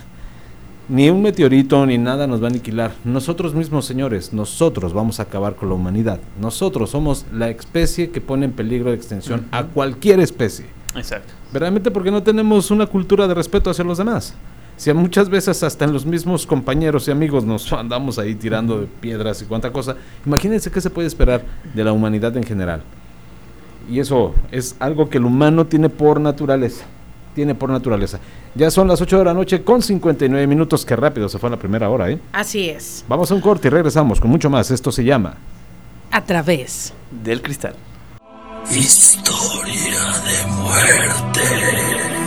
Ni un meteorito ni nada nos va a aniquilar. Nosotros mismos, señores, nosotros vamos a acabar con la humanidad. Nosotros somos la especie que pone en peligro de extinción a cualquier especie. Exacto. Verdaderamente porque no tenemos una cultura de respeto hacia los demás. Si muchas veces hasta en los mismos compañeros y amigos nos *laughs* andamos ahí tirando de piedras y cuánta cosa, imagínense qué se puede esperar de la humanidad en general. Y eso es algo que el humano tiene por naturaleza. Tiene por naturaleza. Ya son las 8 de la noche con 59 minutos. Qué rápido se fue la primera hora, ¿eh? Así es. Vamos a un corte y regresamos con mucho más. Esto se llama A través del cristal. Historia de muerte.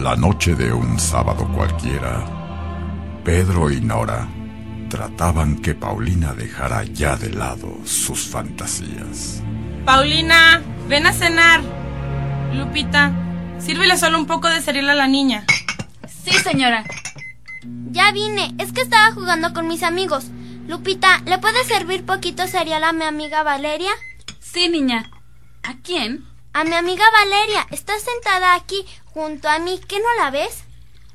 La noche de un sábado cualquiera, Pedro y Nora trataban que Paulina dejara ya de lado sus fantasías. Paulina, ven a cenar. Lupita, sírvele solo un poco de cereal a la niña. Sí, señora. Ya vine, es que estaba jugando con mis amigos. Lupita, ¿le puedes servir poquito cereal a mi amiga Valeria? Sí, niña. ¿A quién? A mi amiga Valeria. Está sentada aquí junto a mí. ¿Qué no la ves?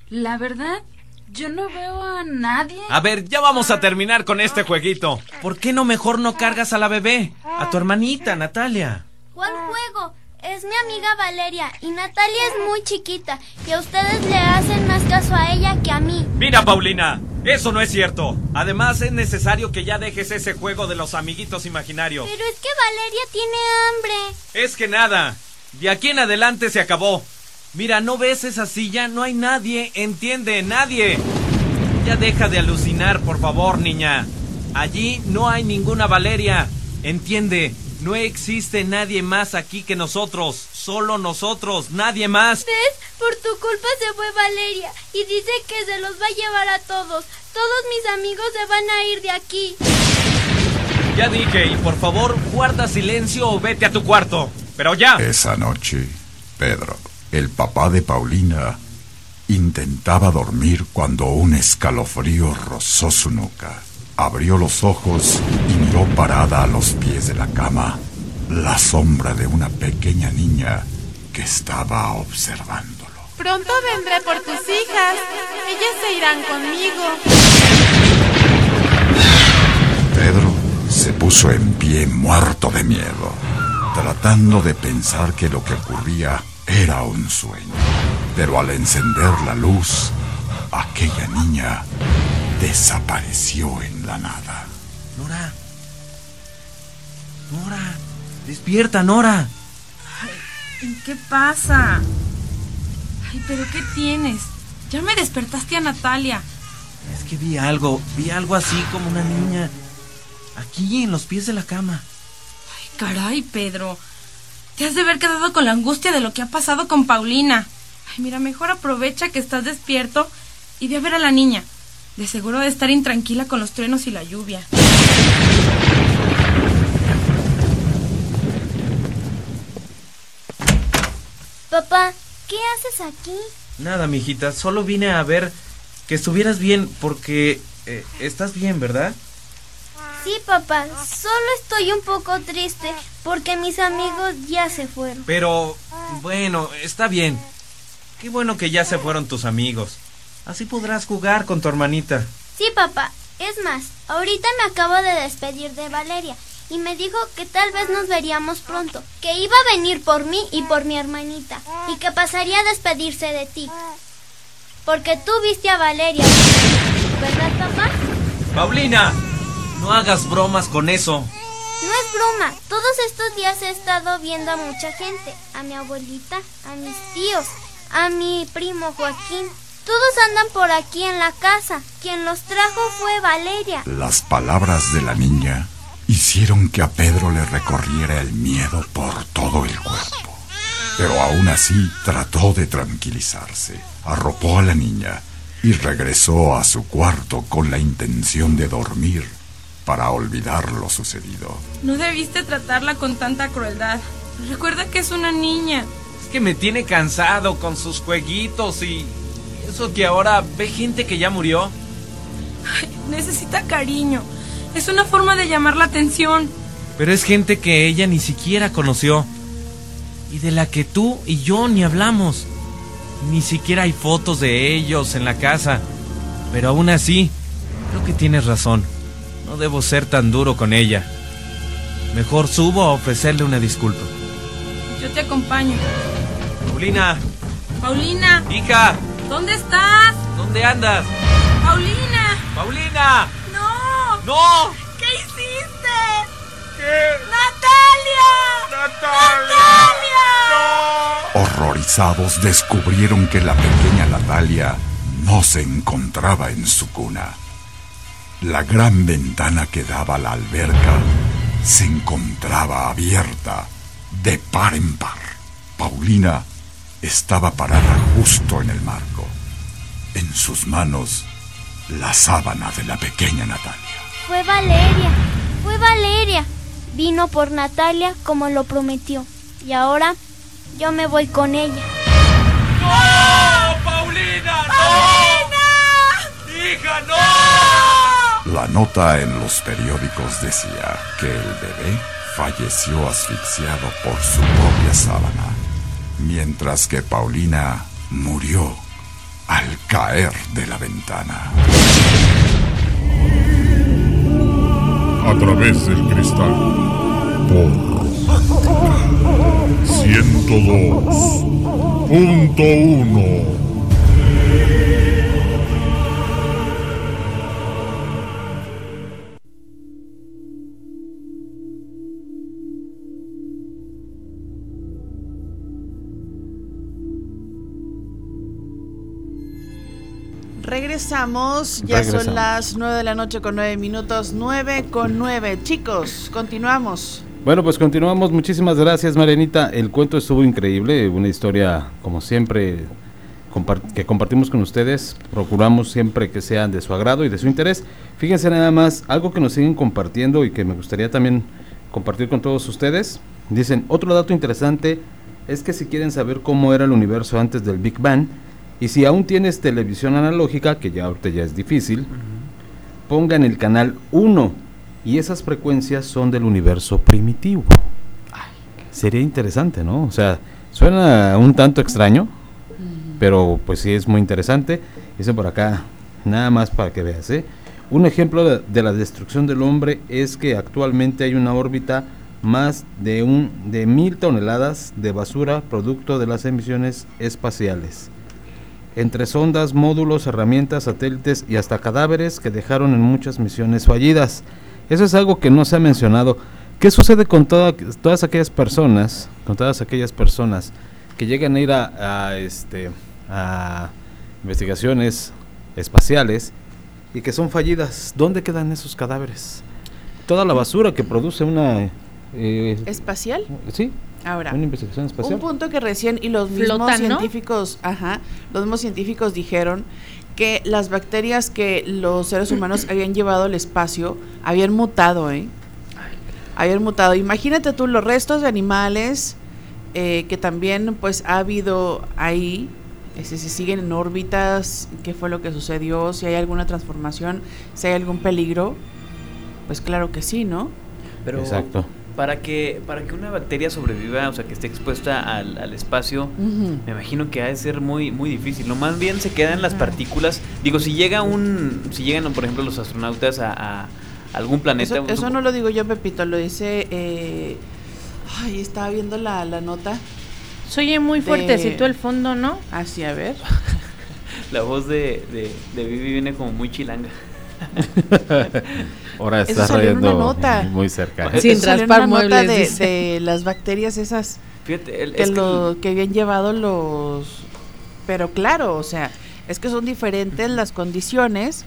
La verdad, yo no veo a nadie. A ver, ya vamos a terminar con este jueguito. ¿Por qué no mejor no cargas a la bebé? A tu hermanita, Natalia. ¿Cuál juego? Es mi amiga Valeria y Natalia es muy chiquita y a ustedes le hacen más caso a ella que a mí. Mira, Paulina, eso no es cierto. Además es necesario que ya dejes ese juego de los amiguitos imaginarios. Pero es que Valeria tiene hambre. Es que nada. De aquí en adelante se acabó. Mira, ¿no ves esa silla? No hay nadie, entiende, nadie. Ya deja de alucinar, por favor, niña. Allí no hay ninguna Valeria. Entiende, no existe nadie más aquí que nosotros. Solo nosotros, nadie más. ¿Ves? Por tu culpa se fue Valeria y dice que se los va a llevar a todos. Todos mis amigos se van a ir de aquí. Ya dije, y por favor, guarda silencio o vete a tu cuarto. Pero ya. Esa noche, Pedro, el papá de Paulina, intentaba dormir cuando un escalofrío rozó su nuca. Abrió los ojos y miró parada a los pies de la cama la sombra de una pequeña niña que estaba observándolo. Pronto vendré por tus hijas. Ellas se irán conmigo. Pedro se puso en pie muerto de miedo, tratando de pensar que lo que ocurría era un sueño. Pero al encender la luz, aquella niña desapareció en la nada. Nora. Nora. Despierta, Nora. Ay, ¿Qué pasa? Ay, pero ¿qué tienes? Ya me despertaste a Natalia. Es que vi algo, vi algo así como una niña. Aquí, en los pies de la cama. Ay, caray, Pedro. Te has de haber quedado con la angustia de lo que ha pasado con Paulina. Ay, mira, mejor aprovecha que estás despierto y ve a ver a la niña. De seguro de estar intranquila con los truenos y la lluvia. Papá, ¿qué haces aquí? Nada, mijita, solo vine a ver que estuvieras bien porque eh, estás bien, ¿verdad? Sí, papá, solo estoy un poco triste porque mis amigos ya se fueron. Pero, bueno, está bien. Qué bueno que ya se fueron tus amigos. Así podrás jugar con tu hermanita. Sí, papá. Es más, ahorita me acabo de despedir de Valeria y me dijo que tal vez nos veríamos pronto, que iba a venir por mí y por mi hermanita y que pasaría a despedirse de ti. Porque tú viste a Valeria, ¿verdad, papá? Paulina, no hagas bromas con eso. No es broma. Todos estos días he estado viendo a mucha gente. A mi abuelita, a mis tíos, a mi primo Joaquín. Todos andan por aquí en la casa. Quien los trajo fue Valeria. Las palabras de la niña hicieron que a Pedro le recorriera el miedo por todo el cuerpo. Pero aún así trató de tranquilizarse. Arropó a la niña y regresó a su cuarto con la intención de dormir para olvidar lo sucedido. No debiste tratarla con tanta crueldad. Recuerda que es una niña. Es que me tiene cansado con sus jueguitos y eso que ahora ve gente que ya murió. necesita cariño. Es una forma de llamar la atención. Pero es gente que ella ni siquiera conoció. Y de la que tú y yo ni hablamos. Ni siquiera hay fotos de ellos en la casa. Pero aún así, creo que tienes razón. No debo ser tan duro con ella. Mejor subo a ofrecerle una disculpa. Yo te acompaño. Paulina. Paulina. Hija. ¿Dónde estás? ¿Dónde andas? Paulina. Paulina. No. No. ¿Qué hiciste? ¿Qué? Natalia. Natalia. No. Horrorizados descubrieron que la pequeña Natalia no se encontraba en su cuna. La gran ventana que daba a la alberca se encontraba abierta de par en par. Paulina estaba parada justo en el marco. En sus manos, la sábana de la pequeña Natalia. Fue Valeria, fue Valeria. Vino por Natalia como lo prometió. Y ahora yo me voy con ella. ¡No! ¡Paulina! ¡No! ¡Paulina! ¡Hija, no! La nota en los periódicos decía que el bebé falleció asfixiado por su propia sábana mientras que Paulina murió al caer de la ventana. A través del cristal. Por 102.1 Regresamos, ya son las 9 de la noche con 9 minutos, 9 con 9. Chicos, continuamos. Bueno, pues continuamos. Muchísimas gracias, Marianita. El cuento estuvo increíble, una historia como siempre que compartimos con ustedes. Procuramos siempre que sean de su agrado y de su interés. Fíjense nada más, algo que nos siguen compartiendo y que me gustaría también compartir con todos ustedes. Dicen, otro dato interesante es que si quieren saber cómo era el universo antes del Big Bang, y si aún tienes televisión analógica, que ya ahorita ya es difícil, pongan el canal 1 y esas frecuencias son del universo primitivo. sería interesante, ¿no? O sea, suena un tanto extraño, pero pues sí es muy interesante. Dice por acá, nada más para que veas, ¿eh? Un ejemplo de, de, la destrucción del hombre es que actualmente hay una órbita más de un de mil toneladas de basura producto de las emisiones espaciales entre sondas, módulos, herramientas, satélites y hasta cadáveres que dejaron en muchas misiones fallidas. Eso es algo que no se ha mencionado. ¿Qué sucede con todas aquellas personas, con todas aquellas personas que llegan a ir a, este, a investigaciones espaciales y que son fallidas? ¿Dónde quedan esos cadáveres? Toda la basura que produce una... Eh, ¿Espacial? Sí, Ahora, una investigación espacial. Un punto que recién y los mismos científicos, ajá, los mismos científicos dijeron que las bacterias que los seres humanos *clears throat* habían llevado al espacio habían mutado, ¿eh? Habían mutado. Imagínate tú los restos de animales eh, que también pues ha habido ahí si siguen en órbitas, qué fue lo que sucedió, si hay alguna transformación, si hay algún peligro, pues claro que sí, ¿no? Pero Exacto. Para que, para que una bacteria sobreviva, o sea, que esté expuesta al, espacio, me imagino que ha de ser muy, muy difícil. Lo más bien se quedan las partículas. Digo, si llega un, si llegan, por ejemplo, los astronautas a, algún planeta. Eso, no lo digo yo, Pepito, lo dice. Eh, ay, estaba viendo la, la nota. Soy muy fuertecito el fondo, ¿no? Así, a ver. *laughs* la voz de, de, de Vivi viene como muy chilanga. *laughs* Ahora está rayando muy cerca. Sin raspar muebles. De, de, las bacterias esas Fíjate, que, lo, que habían llevado los... Pero claro, o sea, es que son diferentes las condiciones,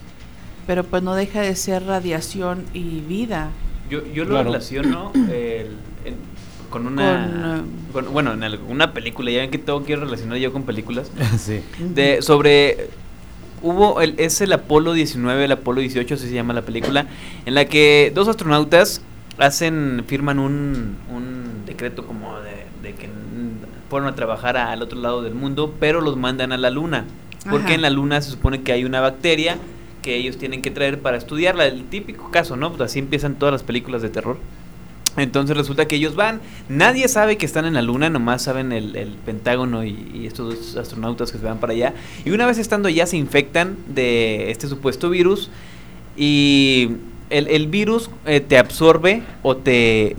pero pues no deja de ser radiación y vida. Yo, yo lo relaciono con una... bueno, en alguna película, ya ven que todo quiero relacionar yo con películas. *laughs* sí. De, sobre hubo el, es el Apolo 19, el Apolo 18, así se llama la película, en la que dos astronautas hacen, firman un, un decreto como de, que fueron a trabajar al otro lado del mundo, pero los mandan a la luna, porque en la luna se supone que hay una bacteria que ellos tienen que traer para estudiarla, el típico caso, ¿no? Pues así empiezan todas las películas de terror. Entonces resulta que ellos van, nadie sabe que están en la luna, nomás saben el, Pentágono y, estos dos astronautas que se van para allá. Y una vez estando allá se infectan de este supuesto virus y el, virus eh, te absorbe o te,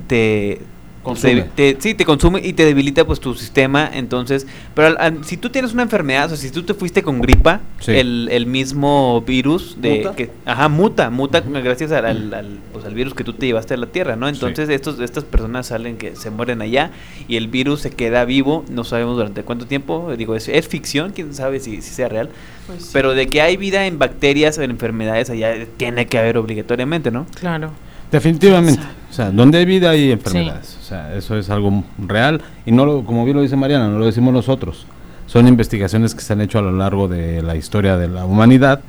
sí, te consume y te debilita pues tu sistema, entonces, pero si tú tienes una enfermedad, o sea, si tú te fuiste con gripa, el, mismo virus de que ajá, muta, muta gracias al, pues, al virus que tú te llevaste a la Tierra, ¿no? Entonces, estos estas personas salen que se mueren allá y el virus se queda vivo, no sabemos durante cuánto tiempo, digo, es, es ficción, quién sabe si, si sea real. Pues pero de que hay vida en bacterias o en enfermedades allá tiene que haber obligatoriamente, ¿no? Claro. Definitivamente. O sea, donde hay vida hay enfermedades. O sea, eso es algo real. Y no lo, como bien lo dice Mariana, no lo decimos nosotros. Son investigaciones que se han hecho a lo largo de la historia de la humanidad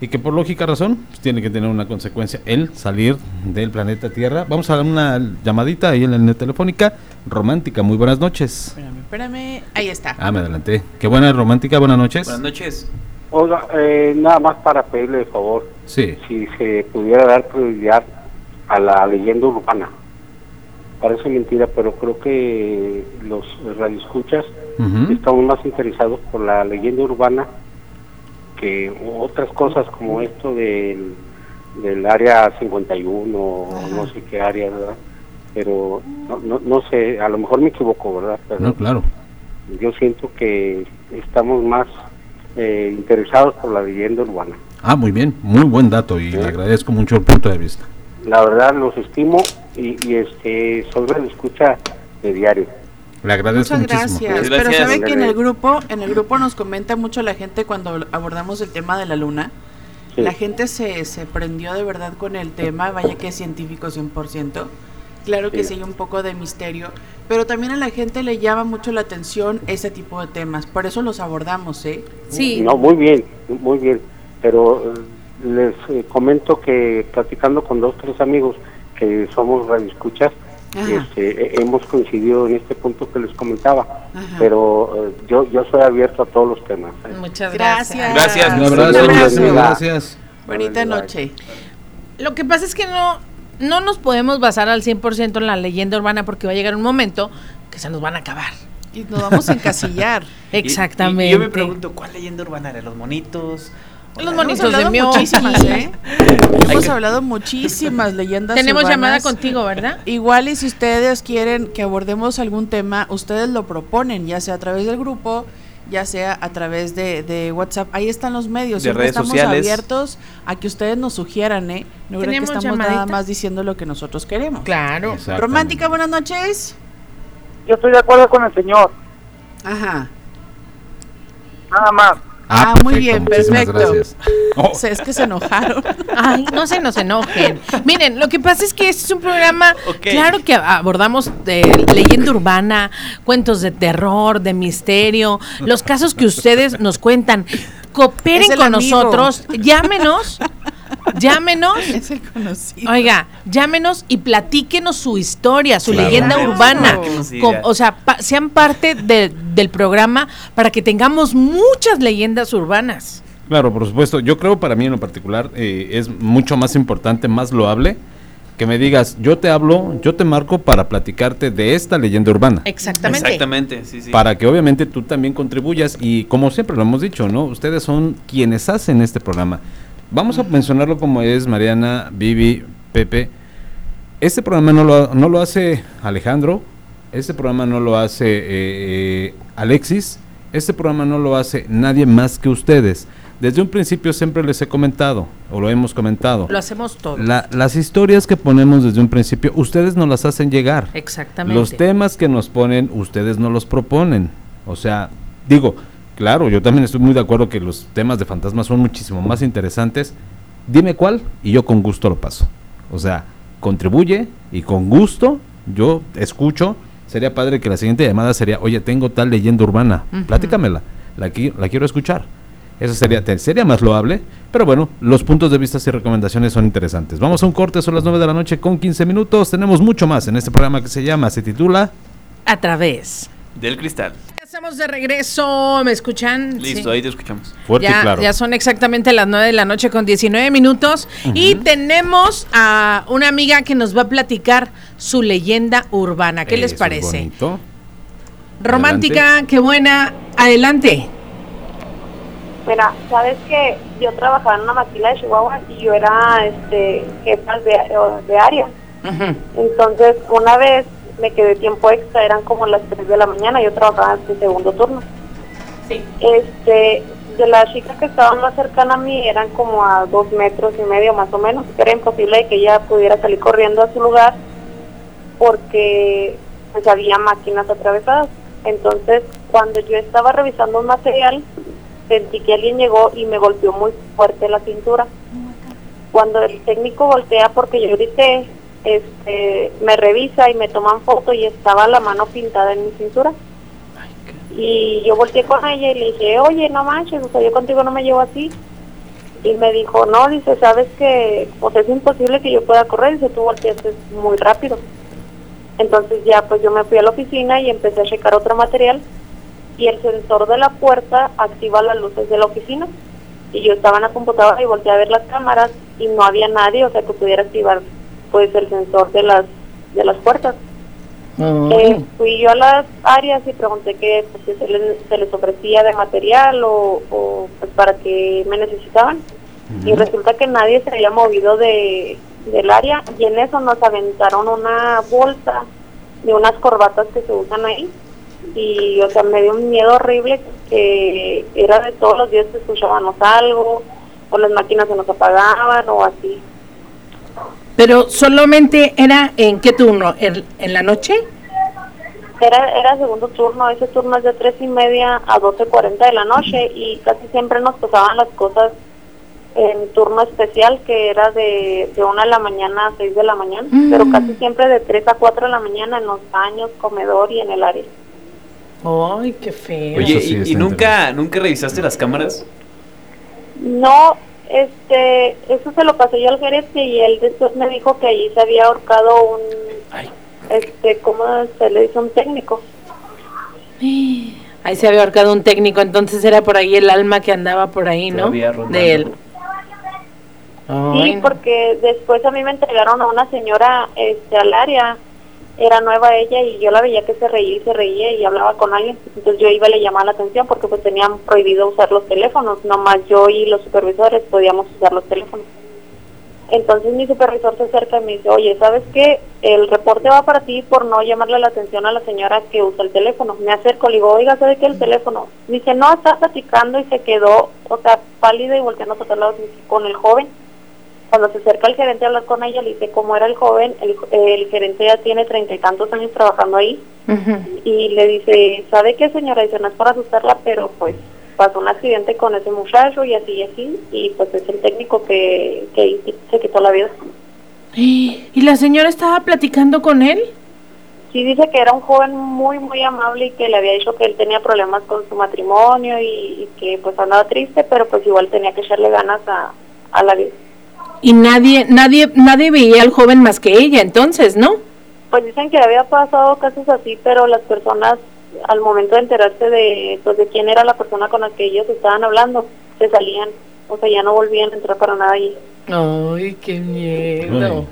y que por lógica razón pues, tiene que tener una consecuencia el salir del planeta Tierra. Vamos a dar una llamadita ahí en la línea telefónica romántica. Muy buenas noches. Espérame, espérame. Ahí está. Ah, me adelanté. Qué buena romántica. Buenas noches. Buenas noches. Oiga, eh, nada más para pedirle de favor. Sí. Si se pudiera dar prioridad a la leyenda urbana. Parece mentira, pero creo que los radioescuchas estamos más interesados por la leyenda urbana que otras cosas como esto del, del área 51 o no sé qué área, ¿verdad? Pero no, no, no, sé, a lo mejor me equivoco, ¿verdad? Pero no, claro. Yo siento que estamos más eh, interesados por la leyenda urbana. Ah, muy bien, muy buen dato y le agradezco mucho el punto de vista la verdad los estimo y, y este sobre la escucha de diario. Le agradezco Muchas gracias. Pero sabe que en el grupo, en el grupo nos comenta mucho la gente cuando abordamos el tema de la luna. La gente se, se prendió de verdad con el tema, vaya que es científico 100%. Claro que sí. hay un poco de misterio, pero también a la gente le llama mucho la atención ese tipo de temas, por eso los abordamos, ¿eh? Sí. No, muy bien, muy bien, pero les eh, comento que platicando con dos tres amigos que somos radioescuchas este, e, hemos coincidido en este punto que les comentaba pero eh, yo yo soy abierto a todos los temas ¿eh? muchas gracias. gracias. Gracias, gracias. bonita noche. lo que pasa es que no no nos podemos basar al 100% en la leyenda urbana porque va a llegar un momento que se nos van a acabar. Y nos vamos a encasillar. *laughs* Exactamente. Yo me pregunto cuál leyenda urbana de los monitos los monitos de muchísimas, ¿eh? Hemos hablado muchísimas leyendas. Tenemos llamada contigo, ¿verdad? Igual y si ustedes quieren que abordemos algún tema, ustedes lo proponen, ya sea a través del grupo, ya sea a través de, WhatsApp. Ahí están los medios. De redes estamos abiertos a que ustedes nos sugieran, ¿eh? No creo que estamos nada más diciendo lo que nosotros queremos. Claro. Romántica, buenas noches. Yo estoy de acuerdo con el señor. Ajá. Nada más. Ah, muy bien, perfecto. Gracias. *laughs* Oh. es que se enojaron. *laughs* Ay, no se nos enojen. Miren, lo que pasa es que este es un programa, claro que abordamos de leyenda urbana, cuentos de terror, de misterio, los casos que ustedes nos cuentan. Cooperen con nosotros, llámenos llámenos. *laughs* Es el conocido. Oiga, llámenos y platíquenos su historia, su leyenda urbana. o sea, sean parte del programa para que tengamos muchas leyendas urbanas. Claro, por supuesto. Yo creo para mí en lo particular eh, es mucho más importante, más loable que me digas, yo te hablo, yo te marco para platicarte de esta leyenda urbana. Exactamente. Exactamente, sí, sí. Para que obviamente tú también contribuyas y como siempre lo hemos dicho, ¿no? Ustedes son quienes hacen este programa. Vamos a mencionarlo como es Mariana, Vivi, Pepe. Este programa no lo, no lo hace Alejandro, este programa no lo hace eh, eh, Alexis, este programa no lo hace nadie más que ustedes. Desde un principio siempre les he comentado, o lo hemos comentado. Lo hacemos todo. las historias que ponemos desde un principio, ustedes nos las hacen llegar. Exactamente. Los temas que nos ponen, ustedes no los proponen. O sea, digo, claro, yo también estoy muy de acuerdo que los temas de fantasmas son muchísimo más interesantes. Dime cuál y yo con gusto lo paso. O sea, contribuye y con gusto yo escucho. Sería padre que la siguiente llamada sería, oye, tengo tal leyenda urbana, platícamela, la, la quiero escuchar eso sería, sería más loable, pero bueno, los puntos de vista y recomendaciones son interesantes. Vamos a un corte, son las 9 de la noche con 15 minutos. Tenemos mucho más en este programa que se llama, se titula A través del cristal. Estamos de regreso, ¿me escuchan? Listo, ahí te escuchamos. Fuerte ya, claro. Ya son exactamente las 9 de la noche con 19 minutos y tenemos a una amiga que nos va a platicar su leyenda urbana. ¿Qué les parece? Romántica, qué buena. Adelante. Mira, sabes que yo trabajaba en una maquila de Chihuahua y yo era este jefa de, de área. Entonces, una vez me quedé tiempo extra, eran como las 3 de la mañana, yo trabajaba en segundo turno. Sí. Este, de las chicas que estaban más cercana a mí eran como a dos metros y medio más o menos, era imposible que ella pudiera salir corriendo a su lugar porque pues había máquinas atravesadas. Entonces, cuando yo estaba revisando un material, sentí que alguien llegó y me golpeó muy fuerte la cintura. Cuando el técnico voltea porque yo grité, este, me revisa y me toman foto y estaba la mano pintada en mi cintura. Y yo volteé con ella y le dije, oye, no manches, o sea, yo contigo no me llevo así. Y me dijo, no, dice, sabes que pues es imposible que yo pueda correr, dice, tú volteaste muy rápido. Entonces ya pues yo me fui a la oficina y empecé a checar otro material y el sensor de la puerta activa las luces de la oficina. Y yo estaba en la computadora y volteé a ver las cámaras y no había nadie, o sea, que pudiera activar pues el sensor de las de las puertas. Eh, fui yo a las áreas y pregunté qué pues, se, les, se, les, ofrecía de material o, pues para que me necesitaban. Y resulta que nadie se había movido de, del área y en eso nos aventaron una bolsa de unas corbatas que se usan ahí y o sea me dio un miedo horrible que era de todos los días que escuchábamos algo o las máquinas se nos apagaban o así pero solamente era en qué turno en, la noche era era segundo turno ese turno es de tres y media a doce cuarenta de la noche y casi siempre nos pasaban las cosas en turno especial que era de, de una de la mañana a seis de la mañana pero mm. casi siempre de tres a cuatro de la mañana en los baños comedor y en el área Ay, qué feo. Oye, ¿y, nunca, nunca revisaste las cámaras? No, este, eso se lo pasé yo al gerente y él después me dijo que allí se había ahorcado un, este, ¿cómo se le dice? Un técnico. Ahí se había ahorcado un técnico, entonces era por ahí el alma que andaba por ahí, ¿no? De él. Sí, porque después a mí me entregaron a una señora este, al área era nueva ella y yo la veía que se reía y se reía y hablaba con alguien, entonces yo iba y le llamaba la atención porque pues tenían prohibido usar los teléfonos, nomás yo y los supervisores podíamos usar los teléfonos. Entonces mi supervisor se acerca y me dice, oye, ¿sabes qué? El reporte va para ti por no llamarle la atención a la señora que usa el teléfono. Me acerco, le digo, oiga, ¿sabe qué el teléfono? Me dice, no, está platicando y se quedó, o sea, pálida y volteando a otro lado con el joven cuando se acerca el gerente a hablar con ella, le dice cómo era el joven, el, gerente ya tiene treinta y tantos años trabajando ahí, y le dice, ¿sabe qué señora? Dice, no es para asustarla, pero pues pasó un accidente con ese muchacho y así y así, y pues es el técnico que, que se quitó la vida. ¿Y la señora estaba platicando con él? Sí, dice que era un joven muy, muy amable y que le había dicho que él tenía problemas con su matrimonio y, que pues andaba triste, pero pues igual tenía que echarle ganas a, a la vida. Y nadie, nadie, nadie veía al joven más que ella, entonces, ¿no? Pues dicen que había pasado casos así, pero las personas al momento de enterarse de, pues, de quién era la persona con la que ellos estaban hablando, se salían, o sea, ya no volvían a entrar para nada ahí. Ay, qué miedo.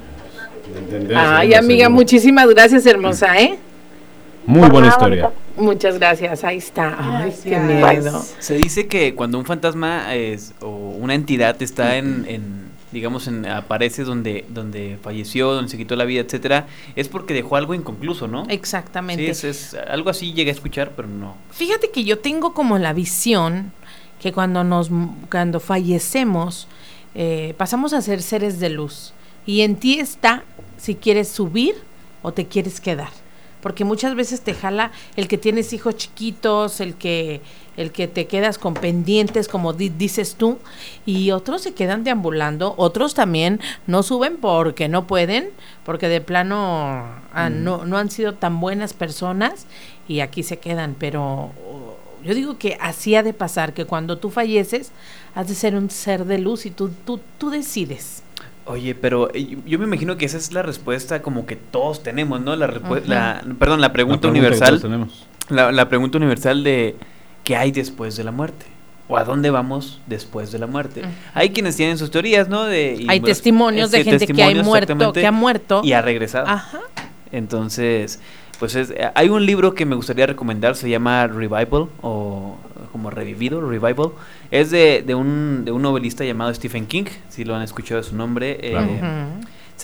Ay, amiga, muchísimas gracias, hermosa, ¿eh? Muy buena historia. Muchas gracias, ahí está. Ay, qué miedo. Se dice que cuando un fantasma es, o una entidad está en, digamos, en, aparece donde, donde falleció, donde se quitó la vida, etcétera, es porque dejó algo inconcluso, ¿no? Exactamente. Sí, es, algo así llegué a escuchar, pero no. Fíjate que yo tengo como la visión que cuando nos, cuando fallecemos, eh, pasamos a ser seres de luz. Y en ti está si quieres subir o te quieres quedar. Porque muchas veces te jala el que tienes hijos chiquitos, el que, el que te quedas con pendientes, como dices tú, y otros se quedan deambulando, otros también no suben porque no pueden, porque de plano mm. no, no han sido tan buenas personas y aquí se quedan. Pero yo digo que así ha de pasar, que cuando tú falleces, has de ser un ser de luz y tú, tú, tú decides Oye, pero eh, yo me imagino que esa es la respuesta como que todos tenemos, ¿no? La, la perdón, la pregunta, universal. La, la, pregunta universal de ¿qué hay después de la muerte? ¿O a dónde vamos después de la muerte? Hay quienes tienen sus teorías, ¿no? De, hay testimonios de gente que, hay muerto, que ha muerto. Y ha regresado. Ajá. Entonces, pues es, hay un libro que me gustaría recomendar, se llama Revival o como revivido, Revival. Es de, de, un, de un novelista llamado Stephen King, si lo han escuchado su nombre. Eh,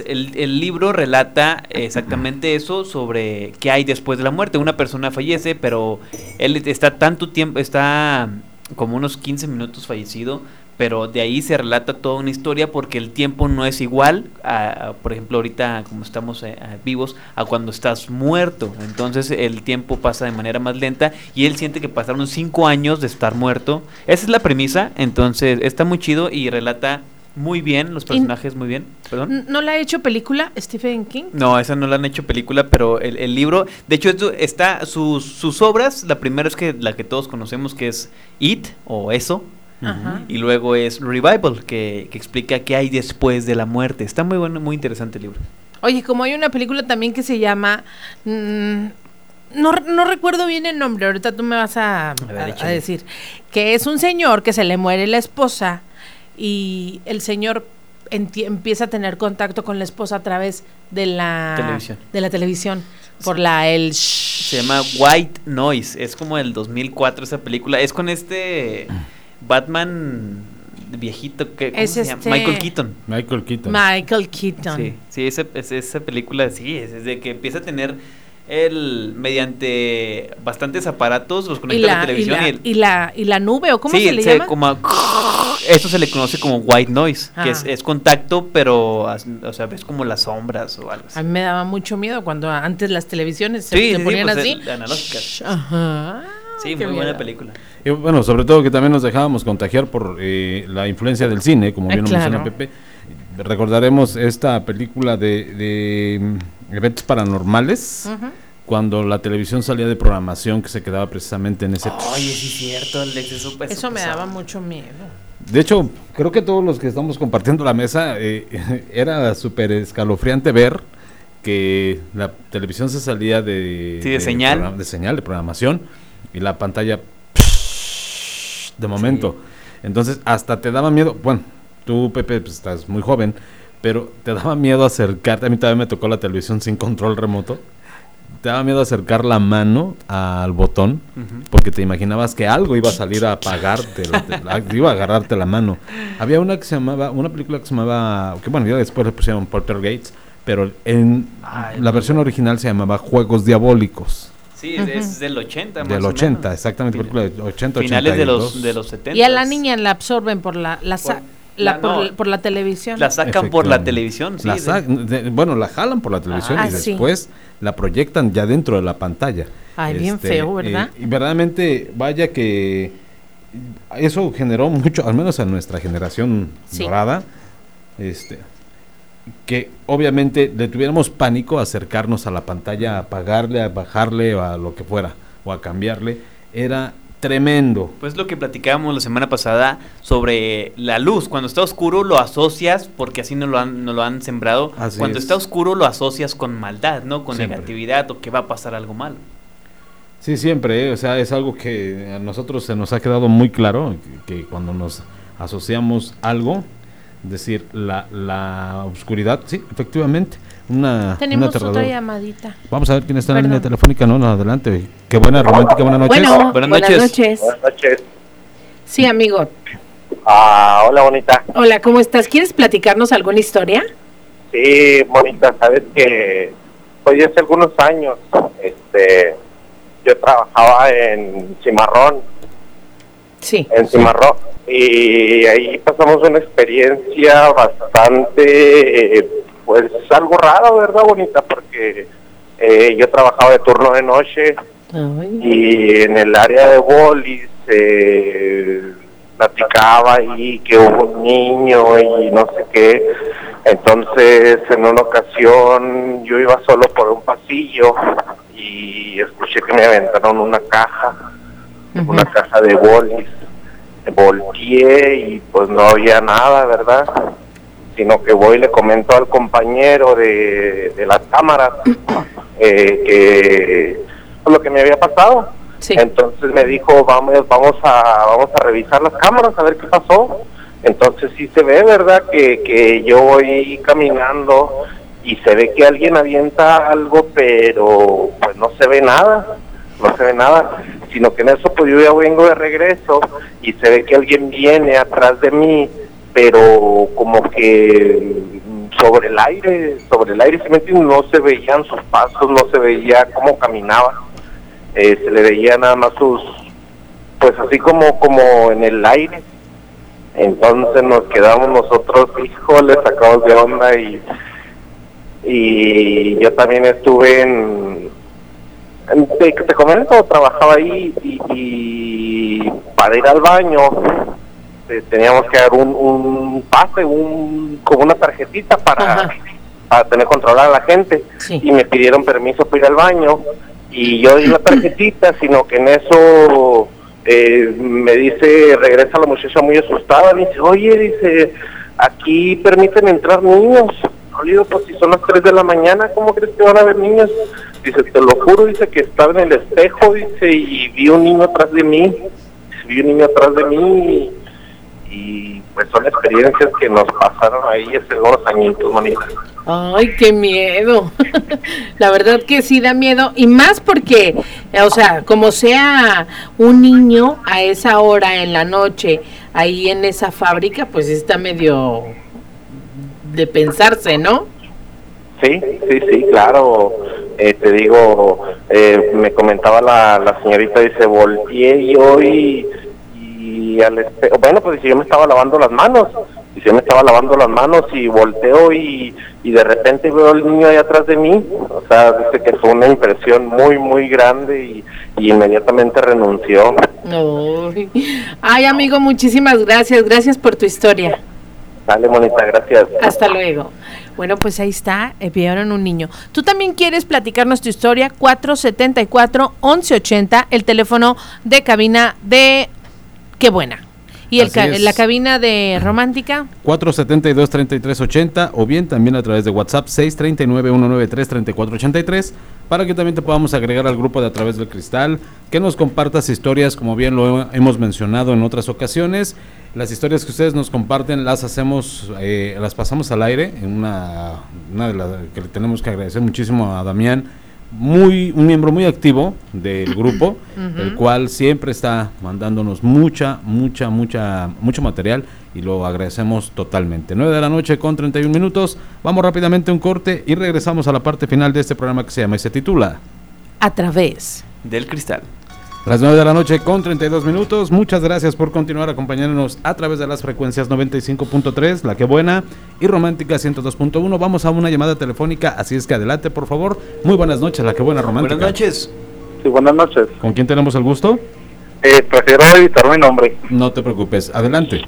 el, el, libro relata exactamente eso sobre qué hay después de la muerte. Una persona fallece, pero él está tanto tiempo, está como unos 15 minutos fallecido, pero de ahí se relata toda una historia porque el tiempo no es igual, a, por ejemplo, ahorita como estamos eh, vivos, a cuando estás muerto. Entonces el tiempo pasa de manera más lenta y él siente que pasaron cinco años de estar muerto. Esa es la premisa, entonces está muy chido y relata muy bien, los personajes muy bien. ¿Perdón? ¿No la ha hecho película Stephen King? No, esa no la han hecho película, pero el, el libro, de hecho, esto está sus, sus obras, la primera es que la que todos conocemos que es It o Eso, y luego es Revival, que, explica qué hay después de la muerte. Está muy bueno, muy interesante el libro. Oye, como hay una película también que se llama... Mm, no, no, recuerdo bien el nombre, ahorita tú me vas a, decir. Que es un señor que se le muere la esposa y el señor empieza a tener contacto con la esposa a través de la televisión. De la televisión por la el se llama White Noise, es como el 2004 esa película, es con este Batman viejito que es se llama? Este Michael Keaton. Michael Keaton. Michael Keaton. Sí, sí esa, esa película sí, es desde que empieza a tener él mediante bastantes aparatos los conecta a la televisión y, la, y, la, nube o cómo se le llama como *laughs* eso se le conoce como white noise que es, es, contacto pero o sea ves como las sombras o algo así. a mí me daba mucho miedo cuando antes las televisiones se, ponían pues, así. analógicas. Ajá. Sí muy buena película. Y bueno, sobre todo que también nos dejábamos contagiar por eh, la influencia del cine, como bien lo menciona Pepe. Recordaremos esta película de, mm, eventos paranormales. Cuando la televisión salía de programación que se quedaba precisamente en ese... Oye, sí es cierto, Alex, eso, eso me daba mucho miedo. De hecho, creo que todos los que estamos compartiendo la mesa eh, *laughs* era súper escalofriante ver que la televisión se salía de, de, señal. de señal, de programación, y la pantalla de momento. Entonces, hasta te daba miedo, bueno, tú, Pepe, pues, estás muy joven, pero te daba miedo acercarte, a mí también me tocó la televisión sin control remoto, te daba miedo acercar la mano al botón, porque te imaginabas que algo iba a salir a apagarte, iba a agarrarte la mano. Había una que se llamaba, una película que se llamaba, que bueno, ya después le pusieron Porter Gates, pero en la versión original se llamaba Juegos Diabólicos. Sí, es, del 80 más Del 80, exactamente, película de 80, Finales de los, de los 70. Y a la niña la absorben por la, la, por, la, televisión. La sacan por la televisión, sí. bueno, la jalan por la televisión y ah, después la proyectan ya dentro de la pantalla. Ay, bien este, feo, ¿verdad? y verdaderamente, vaya que eso generó mucho, al menos en nuestra generación dorada, este, que obviamente le tuviéramos pánico a acercarnos a la pantalla, a apagarle, a bajarle o a lo que fuera, o a cambiarle, era tremendo. Pues lo que platicábamos la semana pasada sobre la luz. Cuando está oscuro lo asocias, porque así nos lo han, lo han sembrado. Cuando está oscuro lo asocias con maldad, ¿no? Con negatividad o que va a pasar algo malo. Sí, siempre, ¿eh? o sea, es algo que a nosotros se nos ha quedado muy claro, que, cuando nos asociamos algo, decir, la, la oscuridad, sí, efectivamente, una Tenemos otra llamadita. Vamos a ver quién está en la línea telefónica, no, no, adelante. Qué buena romántica, buenas noches. buenas, noches. buenas noches. Sí, amigo. Ah, hola, bonita. Hola, ¿cómo estás? ¿Quieres platicarnos alguna historia? Sí, bonita, sabes que pues hace algunos años, este yo trabajaba en Cimarrón. Sí. En Cimarrón. Y ahí pasamos una experiencia bastante, pues algo raro, ¿verdad? Bonita, porque eh, yo trabajaba de turno de noche y en el área de bolis eh, platicaba ahí que hubo un niño y no sé qué. Entonces, en una ocasión yo iba solo por un pasillo y escuché que me aventaron una caja, una caja de bolis. Volteé y pues no había nada, ¿verdad? Sino que voy y le comento al compañero de, de las cámaras *coughs* eh, lo que me había pasado. Entonces me dijo, vamos, vamos a, vamos a revisar las cámaras a ver qué pasó. Entonces sí se ve, ¿verdad? Que, que yo voy caminando y se ve que alguien avienta algo, pero pues no se ve nada, no se ve nada, sino que en eso pues yo ya vengo de regreso y se ve que alguien viene atrás de mí, pero como que sobre el aire, sobre el aire, no se veían sus pasos, no se veía cómo caminaba, eh, se le veía nada más sus, pues así como, como en el aire. Entonces nos quedamos nosotros, híjole, sacados de onda y y yo también estuve en, te, te comento, trabajaba ahí y, para ir al baño eh, teníamos que dar un, un pase, un, como una tarjetita para, para tener controlada a la gente. Y me pidieron permiso para ir al baño. Y yo di la tarjetita, sino que en eso eh, me dice, regresa la muchacha muy asustada, me dice, oye, dice, aquí permiten entrar niños pues si son las 3 de la mañana, ¿cómo crees que van a haber niños? Dice, te lo juro, dice que estaba en el espejo, dice, y vi un niño atrás de mí, vi un niño atrás de mí, y, pues son experiencias que nos pasaron ahí hace unos añitos, manita. Ay, qué miedo. *laughs* La verdad que sí da miedo. Y más porque, o sea, como sea un niño a esa hora en la noche, ahí en esa fábrica, pues está medio de pensarse, ¿no? Sí, sí, sí, claro. Eh, te digo, eh, me comentaba la, la señorita, dice, volteé y, y al espejo, bueno, pues yo me estaba lavando las manos, y yo me estaba lavando las manos y volteo y, y de repente veo al niño ahí atrás de mí, o sea, dice que fue una impresión muy, muy grande y, y inmediatamente renunció. Ay, amigo, muchísimas gracias, gracias por tu historia. Dale, monita, gracias. Hasta luego. Bueno, pues ahí está, eh, pidieron un niño. Tú también quieres platicarnos tu historia, 474-1180, el teléfono de cabina de... Qué buena. ¿Y el la cabina de romántica? 472-3380 o bien también a través de WhatsApp 639-193-3483 para que también te podamos agregar al grupo de A través del cristal, que nos compartas historias como bien lo hemos mencionado en otras ocasiones. Las historias que ustedes nos comparten las hacemos, eh, las pasamos al aire en una, una de las que le tenemos que agradecer muchísimo a Damián muy un miembro muy activo del *clears throat* grupo, el cual siempre está mandándonos mucha, mucha, mucha, mucho material y lo agradecemos totalmente. 9 de la noche con 31 minutos. Vamos rápidamente a un corte y regresamos a la parte final de este programa que se llama y se titula A través del cristal las 9 de la noche con 32 minutos. Muchas gracias por continuar acompañándonos a través de las frecuencias 95.3, La Que Buena, y Romántica 102.1. Vamos a una llamada telefónica, así es que adelante, por favor. Muy buenas noches, La Que Buena Romántica. Buenas noches. Sí, buenas noches. ¿Con quién tenemos el gusto? Eh, prefiero evitar mi nombre. No te preocupes, adelante.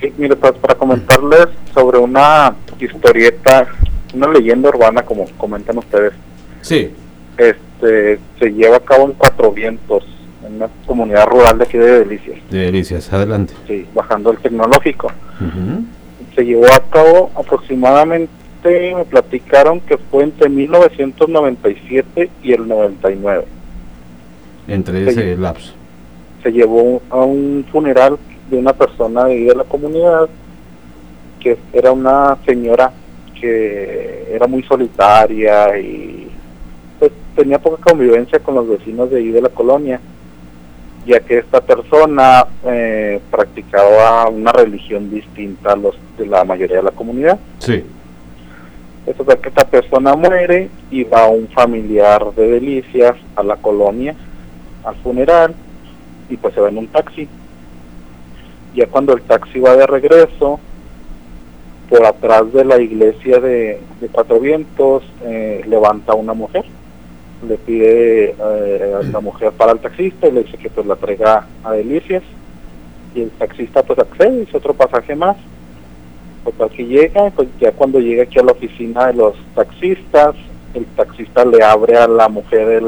Sí, mire, pues para comentarles sobre una historieta, una leyenda urbana, como comentan ustedes. Sí. Este, se lleva a cabo en Cuatro Vientos en una comunidad rural de aquí de Delicias. De Delicias, adelante. Sí, bajando el tecnológico. Se llevó a cabo aproximadamente, me platicaron que fue entre 1997 y el 99. Entre ese lapso. Se llevó a un funeral de una persona de, de la comunidad que era una señora que era muy solitaria y pues tenía poca convivencia con los vecinos de ahí de la colonia ya que esta persona eh, practicaba una religión distinta a los de la mayoría de la comunidad. Sí. Eso es que esta persona muere y va un familiar de Delicias a la colonia, al funeral, y pues se va en un taxi. Ya cuando el taxi va de regreso, por atrás de la iglesia de, Cuatro Vientos, eh, levanta una mujer le pide eh, a la mujer para el taxista y le dice que pues la traiga a Delicias. Y el taxista pues accede, dice otro pasaje más. Pues aquí llega, pues ya cuando llega aquí a la oficina de los taxistas el taxista le abre a la mujer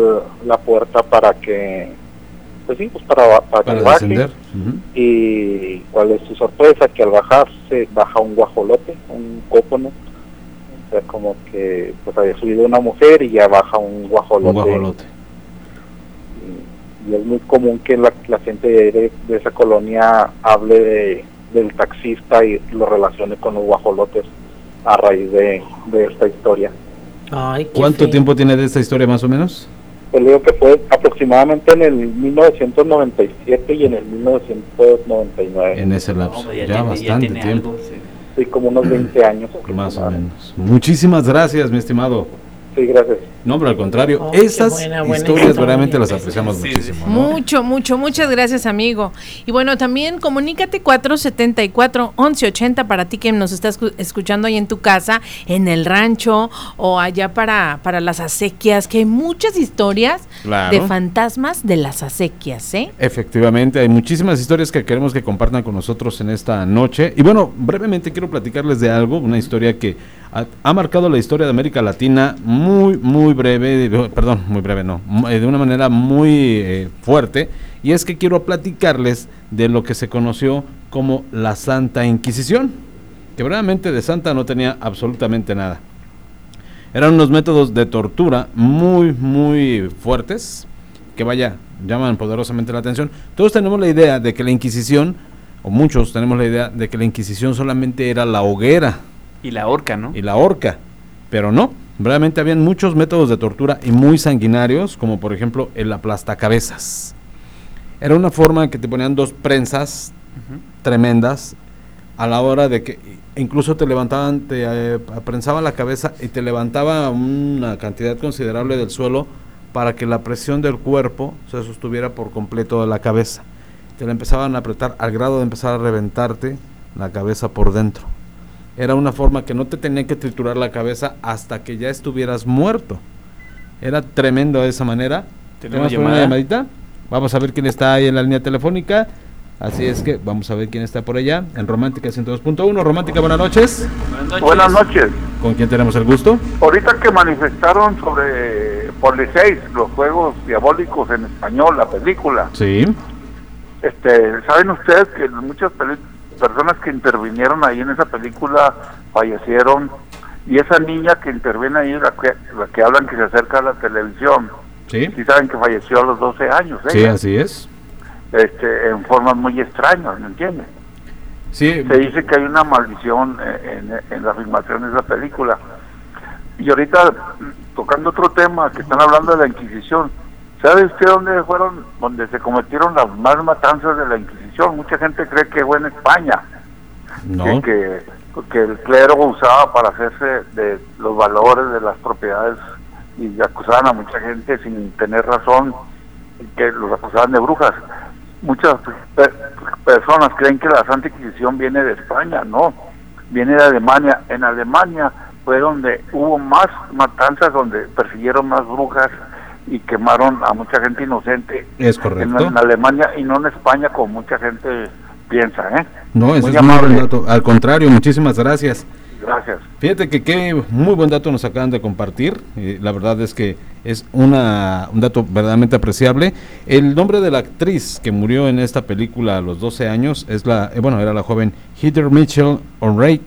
la puerta para que pues sí, pues para, para, que baje. y cuál es su sorpresa que al bajarse baja un guajolote, un sea, como que pues había subido una mujer y ya baja un guajolote. Y, es muy común que la, gente de, esa colonia hable de, del taxista y lo relacione con los guajolotes a raíz de, esta historia. ¿Cuánto tiempo tiene de esta historia más o menos? Pues digo que fue aproximadamente en el 1997 y en el 1999. En ese lapso, ya, bastante tiempo como unos 20 años. Más o menos. Muchísimas gracias, mi estimado. Sí, gracias. No, pero al contrario, oh, esas historias realmente las apreciamos muchísimo. Mucho, mucho, muchas gracias, amigo. Y bueno, también comunícate 474-1180 para ti que nos estás escuchando ahí en tu casa, en el rancho o allá para, para las acequias, que hay muchas historias de fantasmas de las acequias, ¿eh? Efectivamente, hay muchísimas historias que queremos que compartan con nosotros en esta noche. Y bueno, brevemente quiero platicarles de algo, una historia que ha, marcado la historia de América Latina muy, muy breve, perdón, muy breve no, eh, de una manera muy eh, fuerte, y es que quiero platicarles de lo que se conoció como la Santa Inquisición, que realmente de santa no tenía absolutamente nada. Eran unos métodos de tortura muy, muy fuertes, que vaya, llaman poderosamente la atención. Todos tenemos la idea de que la Inquisición, o muchos tenemos la idea de que la Inquisición solamente era la hoguera y la horca, ¿no? Y la horca. Pero no, realmente habían muchos métodos de tortura y muy sanguinarios, como por ejemplo el aplastacabezas. Era una forma que te ponían dos prensas tremendas a la hora de que incluso te levantaban, te eh, prensaban la cabeza y te levantaba una cantidad considerable del suelo para que la presión del cuerpo se sostuviera por completo de la cabeza. Te la empezaban a apretar al grado de empezar a reventarte la cabeza por dentro era una forma que no te tenía que triturar la cabeza hasta que ya estuvieras muerto. Era tremendo de esa manera. ¿Tenemos una llamadita? Vamos a ver quién está ahí en la línea telefónica. Así es que vamos a ver quién está por allá en Romántica 102.1. Romántica, buenas noches. Buenas noches. ¿Con quién tenemos el gusto? Ahorita que manifestaron sobre Poliseis, los juegos diabólicos en español, la película. Sí. Este, ¿saben ustedes que muchas películas personas que intervinieron ahí en esa película fallecieron y esa niña que interviene ahí, la que, la que hablan que se acerca a la televisión, sí, sí saben que falleció a los 12 años. Sí, así es. Este, en formas muy extrañas, ¿me entiendes? Sí. Se dice que hay una maldición en, en la filmación de esa película. Y ahorita, tocando otro tema, que están hablando de la Inquisición, ¿sabe usted dónde fueron, donde se cometieron las más matanzas de la Inquisición? Mucha gente cree que fue en España. Que, que, el clero usaba para hacerse de los valores de las propiedades y acusaban a mucha gente sin tener razón, que los acusaban de brujas. Muchas personas creen que la Santa Inquisición viene de España, no, viene de Alemania. En Alemania fue donde hubo más matanzas, donde persiguieron más brujas y quemaron a mucha gente inocente. Es correcto. En, Alemania y no en España como mucha gente piensa, ¿eh? No, ese es muy buen dato. Al contrario, muchísimas gracias. Gracias. Fíjate que qué muy buen dato nos acaban de compartir. la verdad es que es una, un dato verdaderamente apreciable. El nombre de la actriz que murió en esta película a los 12 años es la, eh, bueno, era la joven Heather Mitchell O'Reilly.